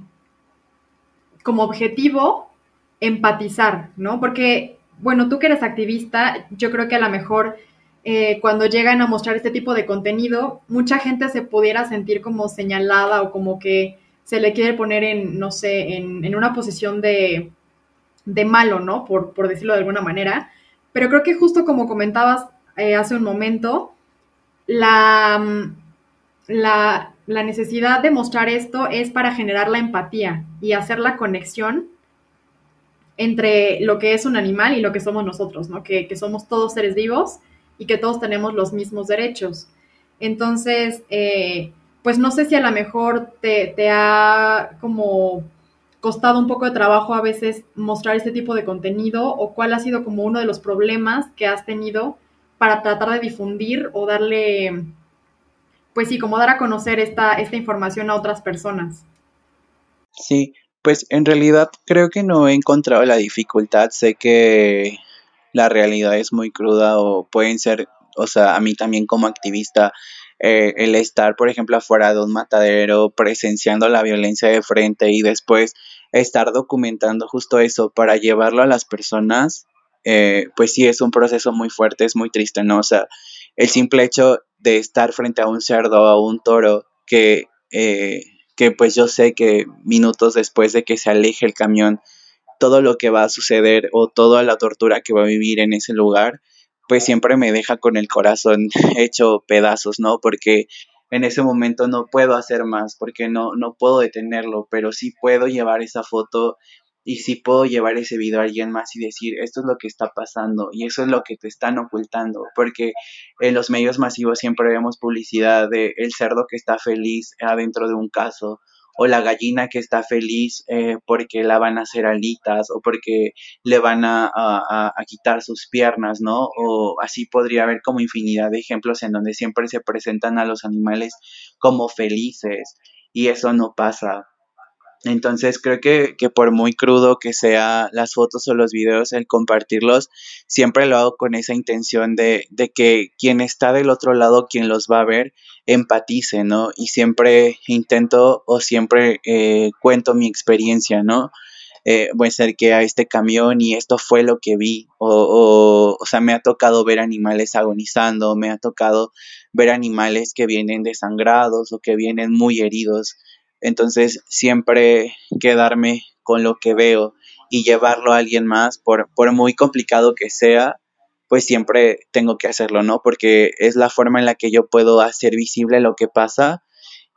como objetivo empatizar, ¿no? Porque, bueno, tú que eres activista, yo creo que a lo mejor eh, cuando llegan a mostrar este tipo de contenido, mucha gente se pudiera sentir como señalada o como que se le quiere poner en, no sé, en, en una posición de, de malo, ¿no? Por, por decirlo de alguna manera. Pero creo que justo como comentabas, eh, hace un momento, la, la, la, necesidad de mostrar esto es para generar la empatía y hacer la conexión entre lo que es un animal y lo que somos nosotros, ¿no? Que, que somos todos seres vivos y que todos tenemos los mismos derechos. Entonces, eh, pues no sé si a lo mejor te, te ha como costado un poco de trabajo a veces mostrar este tipo de contenido o cuál ha sido como uno de los problemas que has tenido para tratar de difundir o darle, pues sí, como dar a conocer esta, esta información a otras personas. Sí, pues en realidad creo que no he encontrado la dificultad, sé que la realidad es muy cruda o pueden ser, o sea, a mí también como activista, eh, el estar, por ejemplo, afuera de un matadero, presenciando la violencia de frente y después estar documentando justo eso para llevarlo a las personas, eh, pues sí es un proceso muy fuerte, es muy triste, ¿no? O sea, el simple hecho de estar frente a un cerdo o a un toro que, eh, que pues yo sé que minutos después de que se aleje el camión, todo lo que va a suceder o toda la tortura que va a vivir en ese lugar, pues siempre me deja con el corazón [laughs] hecho pedazos, ¿no? Porque en ese momento no puedo hacer más, porque no, no puedo detenerlo, pero sí puedo llevar esa foto y si puedo llevar ese video a alguien más y decir, esto es lo que está pasando y eso es lo que te están ocultando, porque en los medios masivos siempre vemos publicidad de el cerdo que está feliz adentro de un caso o la gallina que está feliz eh, porque la van a hacer alitas o porque le van a, a, a, quitar sus piernas, ¿no? O así podría haber como infinidad de ejemplos en donde siempre se presentan a los animales como felices y eso no pasa. Entonces creo que, que, por muy crudo que sea las fotos o los videos, el compartirlos, siempre lo hago con esa intención de, de que quien está del otro lado, quien los va a ver, empatice, ¿no? Y siempre intento o siempre eh, cuento mi experiencia, ¿no? Eh, voy a ser que a este camión y esto fue lo que vi, o, o, o sea, me ha tocado ver animales agonizando, me ha tocado ver animales que vienen desangrados o que vienen muy heridos entonces, siempre quedarme con lo que veo y llevarlo a alguien más, por, por muy complicado que sea, pues siempre tengo que hacerlo, ¿no? Porque es la forma en la que yo puedo hacer visible lo que pasa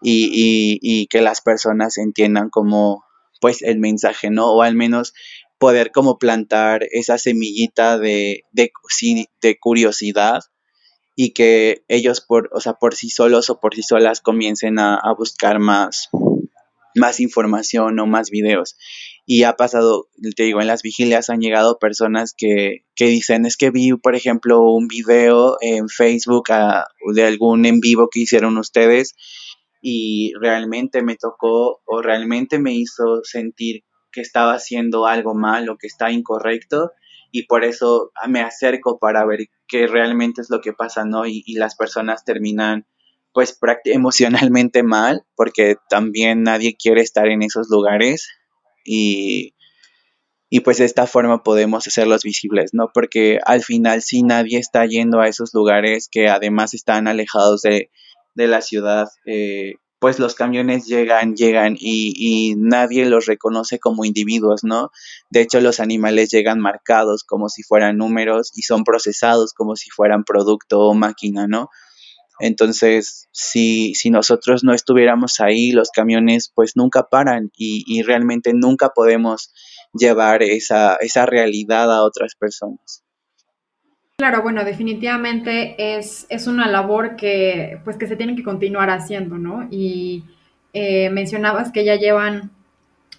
y, y, y que las personas entiendan como, pues, el mensaje, ¿no? O al menos poder como plantar esa semillita de, de, de curiosidad y que ellos por, o sea, por sí solos o por sí solas comiencen a, a buscar más, más información o más videos. Y ha pasado, te digo, en las vigilias han llegado personas que, que dicen, es que vi, por ejemplo, un video en Facebook a, de algún en vivo que hicieron ustedes y realmente me tocó o realmente me hizo sentir que estaba haciendo algo mal o que está incorrecto y por eso me acerco para ver qué realmente es lo que pasa, ¿no? Y, y las personas terminan pues emocionalmente mal, porque también nadie quiere estar en esos lugares y, y pues de esta forma podemos hacerlos visibles, ¿no? Porque al final si nadie está yendo a esos lugares que además están alejados de, de la ciudad, eh, pues los camiones llegan, llegan y, y, nadie los reconoce como individuos, ¿no? De hecho, los animales llegan marcados como si fueran números y son procesados como si fueran producto o máquina, ¿no? Entonces, si, si nosotros no estuviéramos ahí, los camiones pues nunca paran y, y realmente nunca podemos llevar esa, esa realidad a otras personas. Claro, bueno, definitivamente es, es una labor que, pues, que se tiene que continuar haciendo, ¿no? Y eh, mencionabas que ya llevan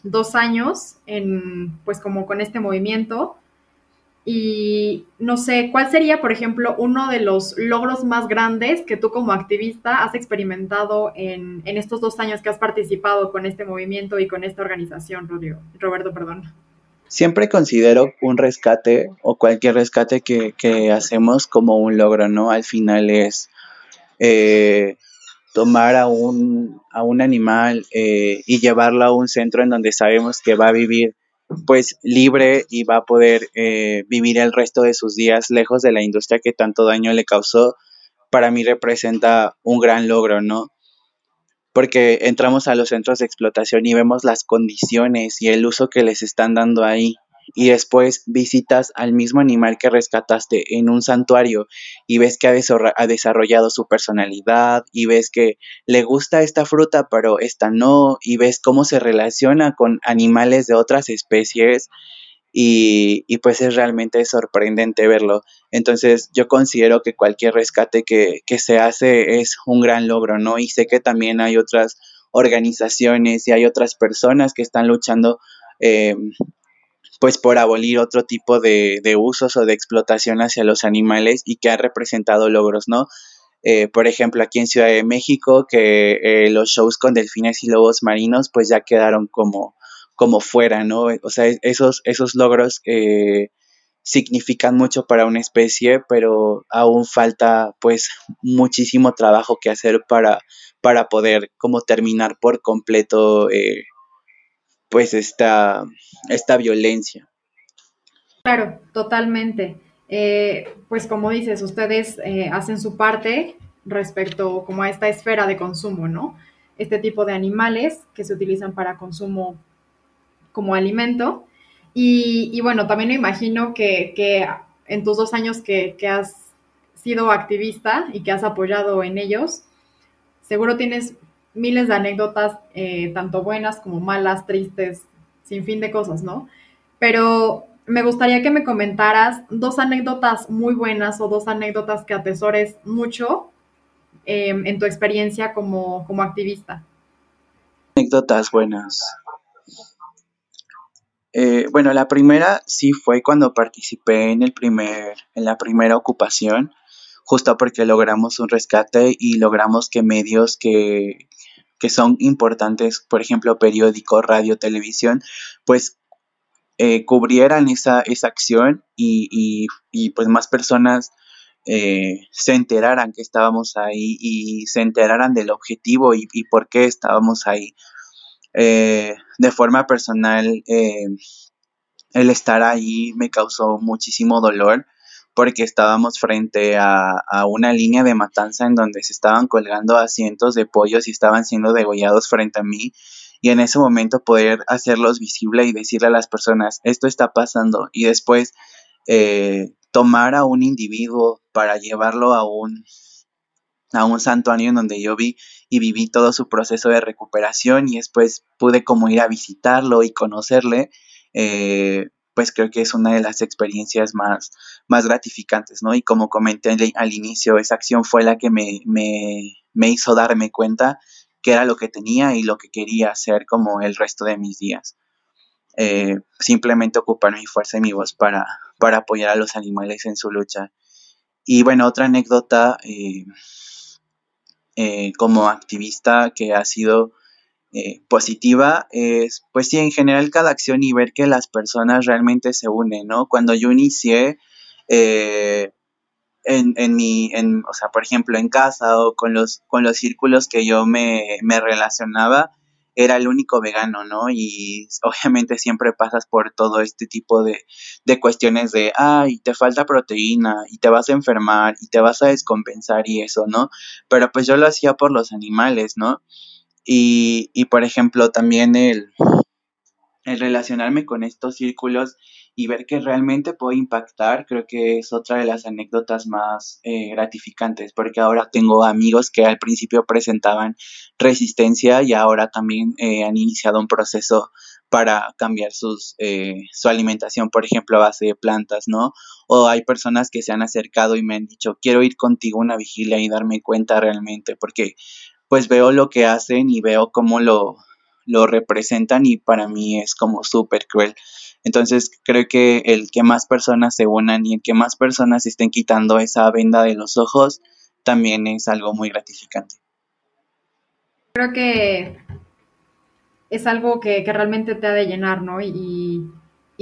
dos años en, pues, como con este movimiento. Y no sé, ¿cuál sería, por ejemplo, uno de los logros más grandes que tú como activista has experimentado en, en estos dos años que has participado con este movimiento y con esta organización, Roberto, perdón? siempre considero un rescate o cualquier rescate que, hacemos como un logro, ¿no? Al final es eh, tomar a un, a un animal eh, y llevarlo a un centro en donde sabemos que va a vivir pues libre y va a poder eh, vivir el resto de sus días lejos de la industria que tanto daño le causó, para mí representa un gran logro, ¿no? porque entramos a los centros de explotación y vemos las condiciones y el uso que les están dando ahí. Y después visitas al mismo animal que rescataste en un santuario y ves que ha, desarrollado su personalidad y ves que le gusta esta fruta pero esta no y ves cómo se relaciona con animales de otras especies y, y, pues es realmente sorprendente verlo. Entonces yo considero que cualquier rescate que, que, se hace es un gran logro, ¿no? Y sé que también hay otras organizaciones y hay otras personas que están luchando eh, pues por abolir otro tipo de, de, usos o de explotación hacia los animales y que han representado logros, ¿no? Eh, por ejemplo, aquí en Ciudad de México, que eh, los shows con delfines y lobos marinos pues ya quedaron como como fuera, ¿no? O sea, esos, esos logros eh, significan mucho para una especie, pero aún falta pues muchísimo trabajo que hacer para, para poder como terminar por completo eh, pues esta, esta violencia. Claro, totalmente. Eh, pues como dices, ustedes hacen su parte respecto como a esta esfera de consumo, ¿no? Este tipo de animales que se utilizan para consumo como alimento. Y, bueno, también me imagino que, en tus dos años que, has sido activista y que has apoyado en ellos, seguro tienes miles de anécdotas, eh, tanto buenas como malas, tristes, sin fin de cosas, ¿no? Pero me gustaría que me comentaras dos anécdotas muy buenas o dos anécdotas que atesores mucho em, en tu experiencia como, como activista. Anécdotas buenas. Eh, bueno, la primera sí fue cuando participé en, el primer, en la primera ocupación, justo porque logramos un rescate y logramos que medios que, que son importantes, por ejemplo, periódico, radio, televisión, pues eh, cubrieran esa, esa acción y, y, pues más personas eh, se enteraran que estábamos ahí y se enteraran del objetivo y, y por qué estábamos ahí. Eh, de forma personal, el estar ahí me causó muchísimo dolor porque estábamos frente a, una línea de matanza en donde se estaban colgando a cientos de pollos y estaban siendo degollados frente a mí y en ese momento poder hacerlos visible y decirle a las personas esto está pasando y después eh, tomar a un individuo para llevarlo a un a un santuario en donde yo vi y viví todo su proceso de recuperación y después pude como ir a visitarlo y conocerle, eh, pues creo que es una de las experiencias más, más gratificantes, ¿no? Y como comenté al, inicio, esa acción fue la que me, me, me, hizo darme cuenta que era lo que tenía y lo que quería hacer como el resto de mis días. Eh, simplemente ocupar mi fuerza y mi voz para, para apoyar a los animales en su lucha. Y bueno, otra anécdota eh, eh, como activista que ha sido eh, positiva es, pues sí, en general cada acción y ver que las personas realmente se unen, ¿no? Cuando yo inicié eh, en, en mi, en, o sea, por ejemplo, en casa o con los, con los círculos que yo me, me relacionaba, era el único vegano, ¿no? Y [laughs] obviamente siempre pasas por todo este tipo de, de cuestiones de, ay, te falta proteína y te vas a enfermar y te vas a descompensar y eso, ¿no? Pero pues yo lo hacía por los animales, ¿no? Y, y por ejemplo, también el, el relacionarme con estos círculos y ver que realmente puedo impactar, creo que es otra de las anécdotas más eh, gratificantes, porque ahora tengo amigos que al principio presentaban resistencia y ahora también eh, han iniciado un proceso para cambiar sus, eh, su alimentación, por ejemplo, a base de plantas, ¿no? O hay personas que se han acercado y me han dicho, quiero ir contigo a una vigilia y darme cuenta realmente, porque pues veo lo que hacen y veo cómo lo, lo representan y para mí es como súper cruel. Entonces creo que el que más personas se unan y el que más personas estén quitando esa venda de los ojos también es algo muy gratificante. Creo que es algo que, realmente te ha de llenar, ¿no? Y,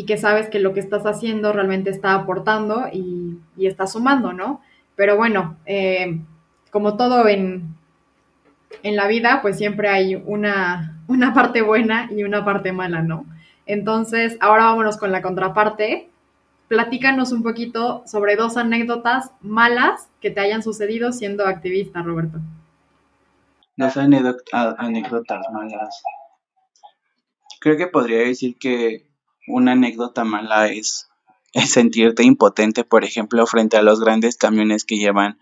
que sabes que lo que estás haciendo realmente está aportando y, está sumando, ¿no? Pero bueno, eh, como todo en, en la vida, pues siempre hay una, una parte buena y una parte mala, ¿no? Entonces, ahora vámonos con la contraparte. Platícanos un poquito sobre dos anécdotas malas que te hayan sucedido siendo activista, Roberto. Dos anécdotas malas. Creo que podría decir que una anécdota mala es, es sentirte impotente, por ejemplo, frente a los grandes camiones que llevan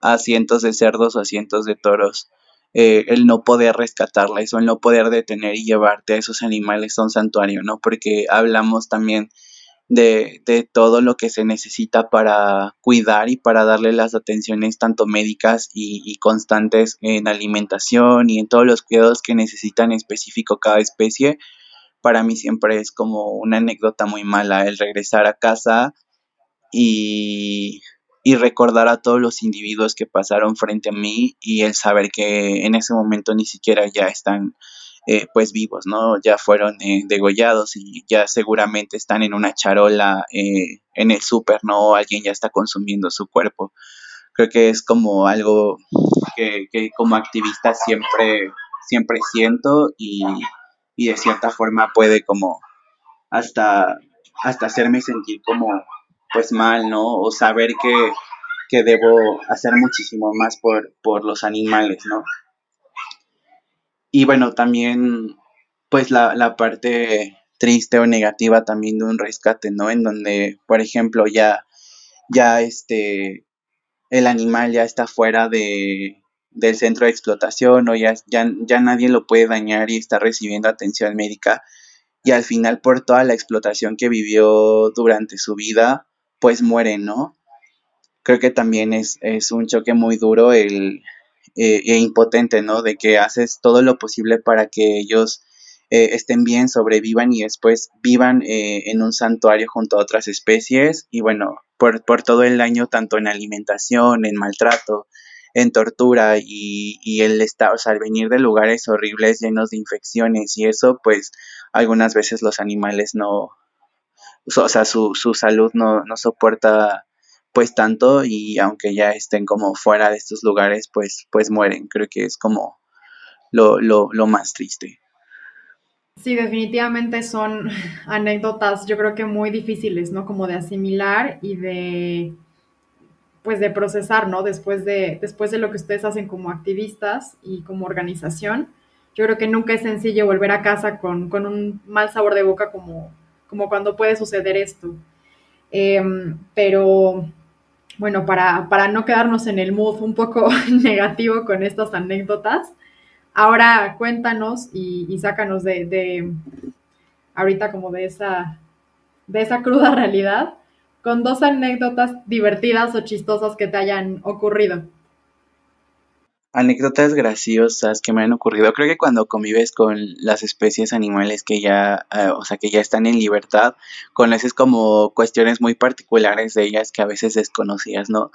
a cientos de cerdos o a cientos de toros eh, el no poder rescatarles o el no poder detener y llevarte a esos animales a un santuario, ¿no? Porque hablamos también de, todo lo que se necesita para cuidar y para darle las atenciones tanto médicas y, y, constantes en alimentación y en todos los cuidados que necesitan específico cada especie. Para mí siempre es como una anécdota muy mala el regresar a casa y y recordar a todos los individuos que pasaron frente a mí y el saber que en ese momento ni siquiera ya están eh, pues vivos, ¿no? Ya fueron eh, degollados y ya seguramente están en una charola eh, en el súper, ¿no? Alguien ya está consumiendo su cuerpo. Creo que es como algo que, que como activista siempre, siempre siento y, y de cierta forma puede como hasta, hasta hacerme sentir como pues mal, ¿no? O saber que, debo hacer muchísimo más por, por los animales, ¿no? Y bueno, también pues la, la parte triste o negativa también de un rescate, ¿no? En donde, por ejemplo, ya, ya este, el animal ya está fuera de, del centro de explotación o ya, ya, ya nadie lo puede dañar y está recibiendo atención médica y al final por toda la explotación que vivió durante su vida, pues mueren, ¿no? Creo que también es, es un choque muy duro el, eh, e impotente, ¿no? De que haces todo lo posible para que ellos eh, estén bien, sobrevivan y después vivan eh, en un santuario junto a otras especies y bueno, por, por, todo el año, tanto en alimentación, en maltrato, en tortura y, y el estar, o sea, al venir de lugares horribles llenos de infecciones y eso, pues algunas veces los animales no, o sea, su, su salud no, no soporta pues tanto y aunque ya estén como fuera de estos lugares, pues, pues mueren. Creo que es como lo, lo, lo más triste. Sí, definitivamente son [laughs] anécdotas, yo creo que muy difíciles, ¿no? Como de asimilar y de, pues de procesar, ¿no? Después de, después de lo que ustedes hacen como activistas y como organización, yo creo que nunca es sencillo volver a casa con, con un mal sabor de boca como, como cuando puede suceder esto. Em, pero bueno, para, para, no quedarnos en el mood un poco [laughs] negativo con estas anécdotas, ahora cuéntanos y, sácanos de, de, ahorita como de esa, de esa cruda [laughs] realidad con dos anécdotas divertidas o chistosas que te hayan ocurrido anécdotas graciosas que me han ocurrido. Creo que cuando convives con las especies animales que ya, eh, o sea, que ya están en libertad, conoces como cuestiones muy particulares de ellas que a veces desconocías, ¿no?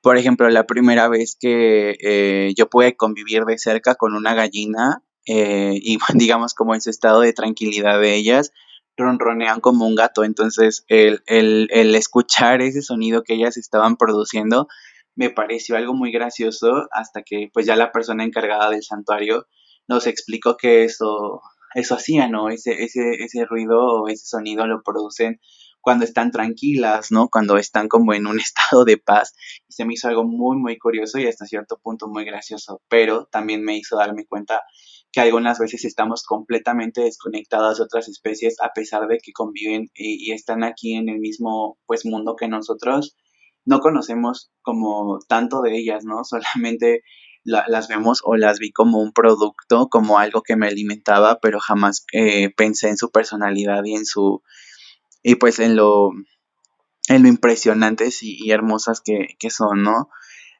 Por ejemplo, la primera vez que eh, yo pude convivir de cerca con una gallina eh, y [laughs] digamos como ese estado de tranquilidad de ellas, ronronean como un gato. Entonces, el, el, el escuchar ese sonido que ellas estaban produciendo me pareció algo muy gracioso hasta que pues ya la persona encargada del santuario nos explicó que eso, eso hacía, ¿no? Ese, ese, ese ruido o ese sonido lo producen cuando están tranquilas, ¿no? Cuando están como en un [laughs] estado de paz. Y se me hizo algo muy, muy curioso y hasta cierto punto muy gracioso. Pero también me hizo darme cuenta que algunas veces estamos completamente desconectados de otras especies a pesar de que conviven y, están aquí en el mismo pues mundo que nosotros no conocemos como tanto de ellas, ¿no? [laughs] Solamente las vemos o las vi como un producto, como algo que me alimentaba, pero jamás eh, pensé en su personalidad y en su y pues en lo en lo impresionantes y, hermosas que, que son, ¿no?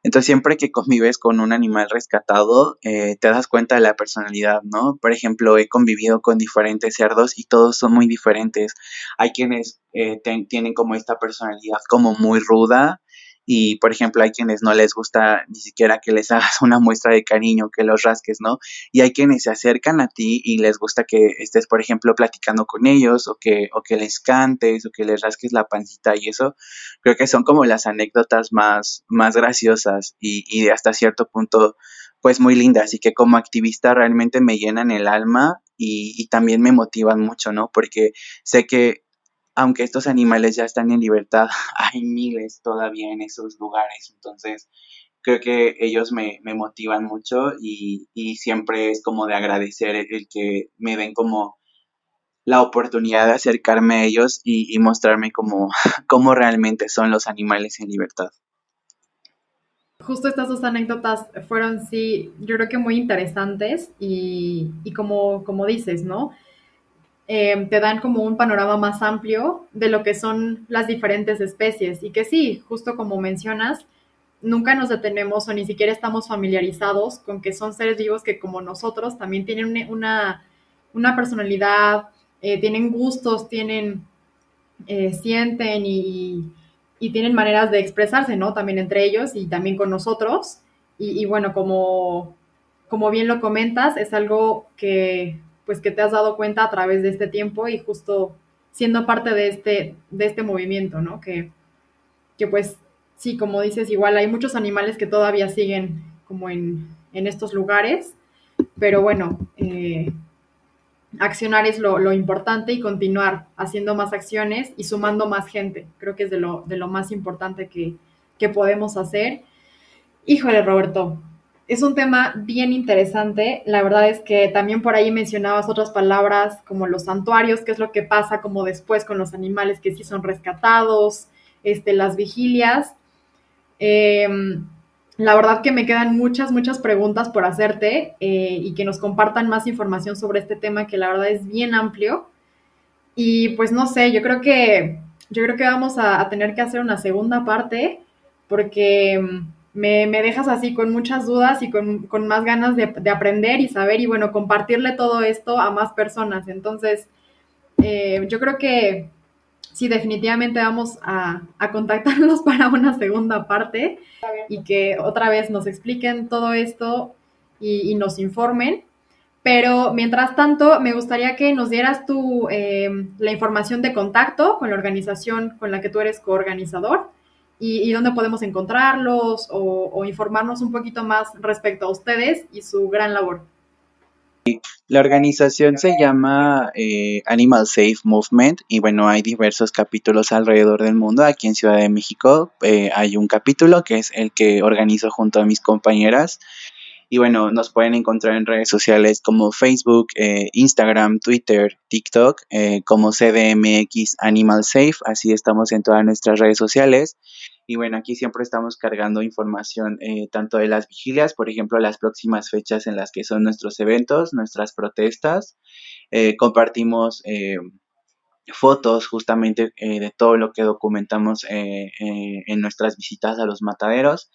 Entonces, siempre que convives con un animal rescatado, eh, te das cuenta de la personalidad, ¿no? Por ejemplo, he convivido con diferentes cerdos y todos son muy diferentes. Hay quienes eh, tienen como esta personalidad como muy ruda, y por ejemplo hay quienes no les gusta ni siquiera que les [laughs] hagas una muestra de cariño, que los rasques, ¿no? Y hay quienes se acercan a ti y les gusta que estés, por ejemplo, platicando con ellos o que, o que les cantes o que les rasques la pancita y eso, creo que son como las anécdotas más, más graciosas y, y hasta cierto punto pues muy lindas y que como activista realmente me llenan el alma y, y también me motivan mucho, ¿no? Porque sé que aunque estos animales ya están en libertad, [laughs] hay miles todavía en esos lugares. Entonces, creo que ellos me, motivan mucho y, siempre es como de agradecer el, que me den como la oportunidad de acercarme a ellos y, mostrarme como [laughs] cómo realmente son los animales en libertad. Justo estas dos anécdotas fueron, sí, yo creo que muy interesantes y, y como, como dices, ¿no? Em, te dan como un panorama más amplio de lo que son las diferentes especies y que sí, justo como mencionas, nunca nos detenemos o ni siquiera estamos familiarizados con que son seres vivos que como nosotros también tienen una, una personalidad, eh, tienen gustos, tienen, eh, sienten y, y, tienen maneras de expresarse, ¿no? También entre ellos y también con nosotros. Y, y bueno, como, como bien lo comentas, es algo que pues que te has dado cuenta a través de este tiempo y justo siendo parte de este, de este movimiento, ¿no? Que, que pues sí, como dices, igual hay muchos animales que todavía siguen como en, estos lugares, pero bueno, eh, accionar es lo, importante y continuar haciendo más acciones y sumando más gente. Creo que es de lo, de lo más importante que, que podemos hacer. Híjole, Roberto, es un tema bien interesante. La verdad es que también por ahí mencionabas otras palabras como los santuarios, qué es lo que pasa como después con los animales que sí son rescatados, este, las vigilias. Em, la verdad que me quedan muchas, muchas preguntas por hacerte eh, y que nos compartan más información sobre este tema que la verdad es bien amplio. Y pues no sé, yo creo que, yo creo que vamos a, a tener que hacer una segunda parte porque em, me, dejas así con muchas dudas y con, más ganas de, aprender y saber y bueno, compartirle todo esto a más personas. Entonces, eh, yo creo que sí, definitivamente vamos a, contactarlos [laughs] para una segunda parte y que otra vez nos expliquen todo esto y, nos informen. Pero mientras tanto, me gustaría que nos dieras tú eh, la información de contacto con la organización con la que tú eres coorganizador y, dónde podemos encontrarlos o, informarnos un poquito más respecto a ustedes y su gran labor. La organización se llama eh, Animal Safe Movement y bueno, hay diversos capítulos alrededor del mundo. Aquí en Ciudad de México eh, hay un capítulo que es el que organizo junto a mis compañeras. Y bueno, nos pueden encontrar en redes sociales como Facebook, eh, Instagram, Twitter, TikTok, como CDMX Animal Safe. Así estamos en todas nuestras redes sociales. Y bueno, aquí siempre estamos cargando información eh, tanto de las vigilias, por ejemplo, las próximas fechas en las que son nuestros eventos, nuestras protestas. Eh, compartimos eh, fotos justamente de todo lo que documentamos en nuestras visitas a los mataderos.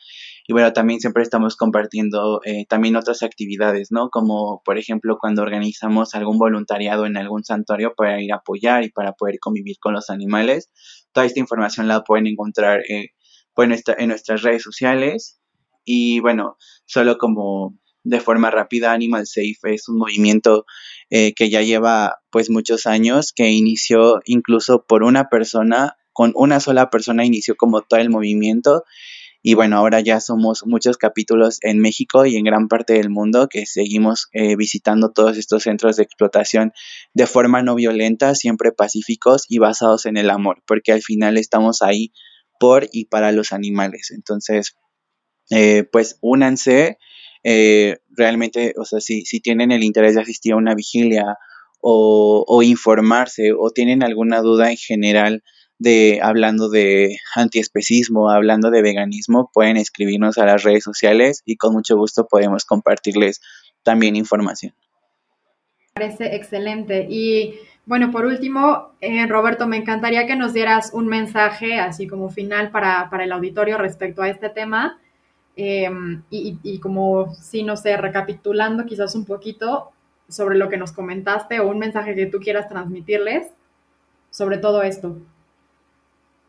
Y bueno, también siempre estamos compartiendo también otras actividades, ¿no? Como por ejemplo cuando organizamos algún voluntariado en algún santuario para ir a apoyar y para poder convivir con los animales. Toda esta información la pueden encontrar pues, en nuestras redes sociales. Y bueno, solo como de forma rápida, Animal Safe es un movimiento eh, que ya lleva pues muchos años, que inició incluso por una persona, con una sola persona inició como todo el movimiento. Y bueno, ahora ya somos muchos capítulos en México y en gran parte del mundo que seguimos eh, visitando todos estos centros de explotación de forma no violenta, siempre pacíficos y basados en el amor, porque al final estamos ahí por y para los animales. Entonces, eh, pues únanse. Eh, realmente, o sea, si, si tienen el interés de asistir a una vigilia o, o informarse o tienen alguna duda en general de hablando de antiespecismo, hablando de veganismo, pueden escribirnos a las redes sociales y con mucho gusto podemos compartirles también información. Parece excelente. Y bueno, por último, eh, Roberto, me encantaría que nos dieras un mensaje, así como final para, para el auditorio respecto a este tema. Em, y, como, sí, no sé, recapitulando quizás un poquito sobre lo que nos comentaste o un mensaje que tú quieras transmitirles sobre todo esto.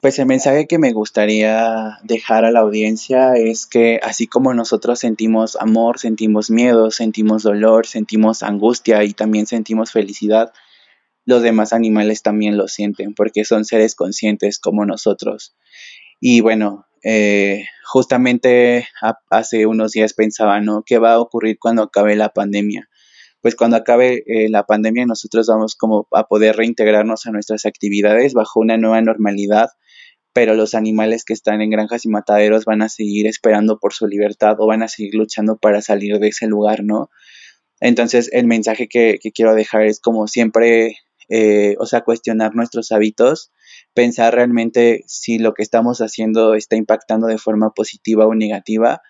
Pues el mensaje que me gustaría dejar a la audiencia es que así como nosotros sentimos amor, sentimos miedo, sentimos dolor, sentimos angustia y también sentimos felicidad, los demás animales también lo sienten porque son seres conscientes como nosotros. Y bueno, eh, justamente hace unos días pensaba, ¿no? ¿Qué va a ocurrir cuando acabe la pandemia? Pues cuando acabe eh, la pandemia nosotros vamos como a poder reintegrarnos a nuestras actividades bajo una nueva normalidad pero los animales que están en granjas y mataderos van a seguir esperando por su libertad o van a seguir luchando para salir de ese lugar, ¿no? Entonces el mensaje que, quiero dejar es como siempre, eh, o sea, cuestionar nuestros hábitos, pensar realmente si lo que estamos haciendo está impactando de forma positiva o negativa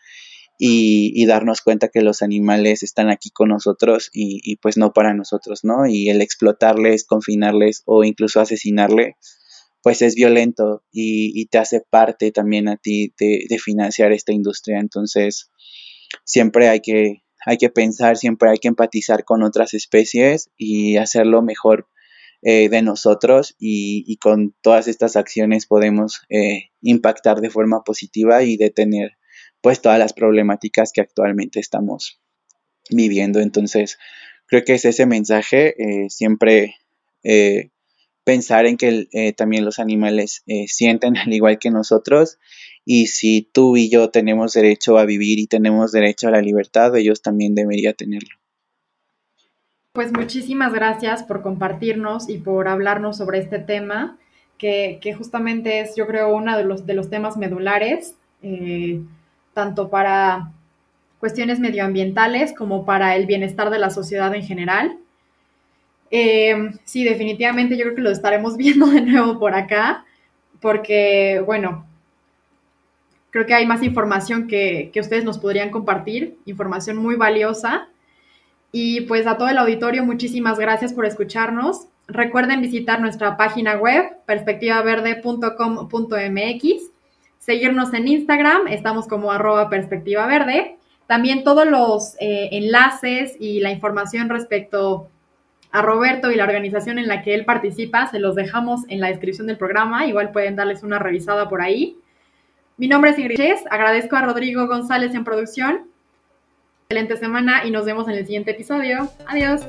y, y darnos cuenta que los animales están aquí con nosotros y, y pues no para nosotros, ¿no? Y el explotarles, confinarles o incluso asesinarles pues es violento y, te hace parte también a ti de, financiar esta industria. Entonces, siempre hay que, hay que pensar, siempre hay que empatizar con otras especies y hacerlo mejor eh, de nosotros y, con todas estas acciones podemos eh, impactar de forma positiva y detener pues todas las problemáticas que actualmente estamos viviendo. Entonces, creo que es ese mensaje, eh, siempre pensar en que eh, también los animales eh, sienten al igual que nosotros y si tú y yo tenemos derecho a vivir y tenemos derecho a la libertad, ellos también deberían tenerlo. Pues muchísimas gracias por compartirnos y por hablarnos sobre este tema, que, justamente es, yo creo, uno de los, temas medulares, eh, tanto para cuestiones medioambientales como para el bienestar de la sociedad en general. Eh, sí, definitivamente yo creo que lo estaremos [laughs] viendo de nuevo por acá, porque, bueno, creo que hay más información que, que ustedes nos podrían compartir, información muy valiosa. Y pues a todo el auditorio, muchísimas gracias por escucharnos. Recuerden visitar nuestra página web, perspectivaverde.com.mx, seguirnos en Instagram, estamos como arroba perspectiva verde. También todos los eh, enlaces y la información respecto a Roberto y la organización en la que él participa, se los dejamos en la descripción del programa, igual pueden darles una revisada por ahí. Mi nombre es Ingrid agradezco a Rodrigo González en producción. Excelente semana y nos vemos en el siguiente episodio. Adiós.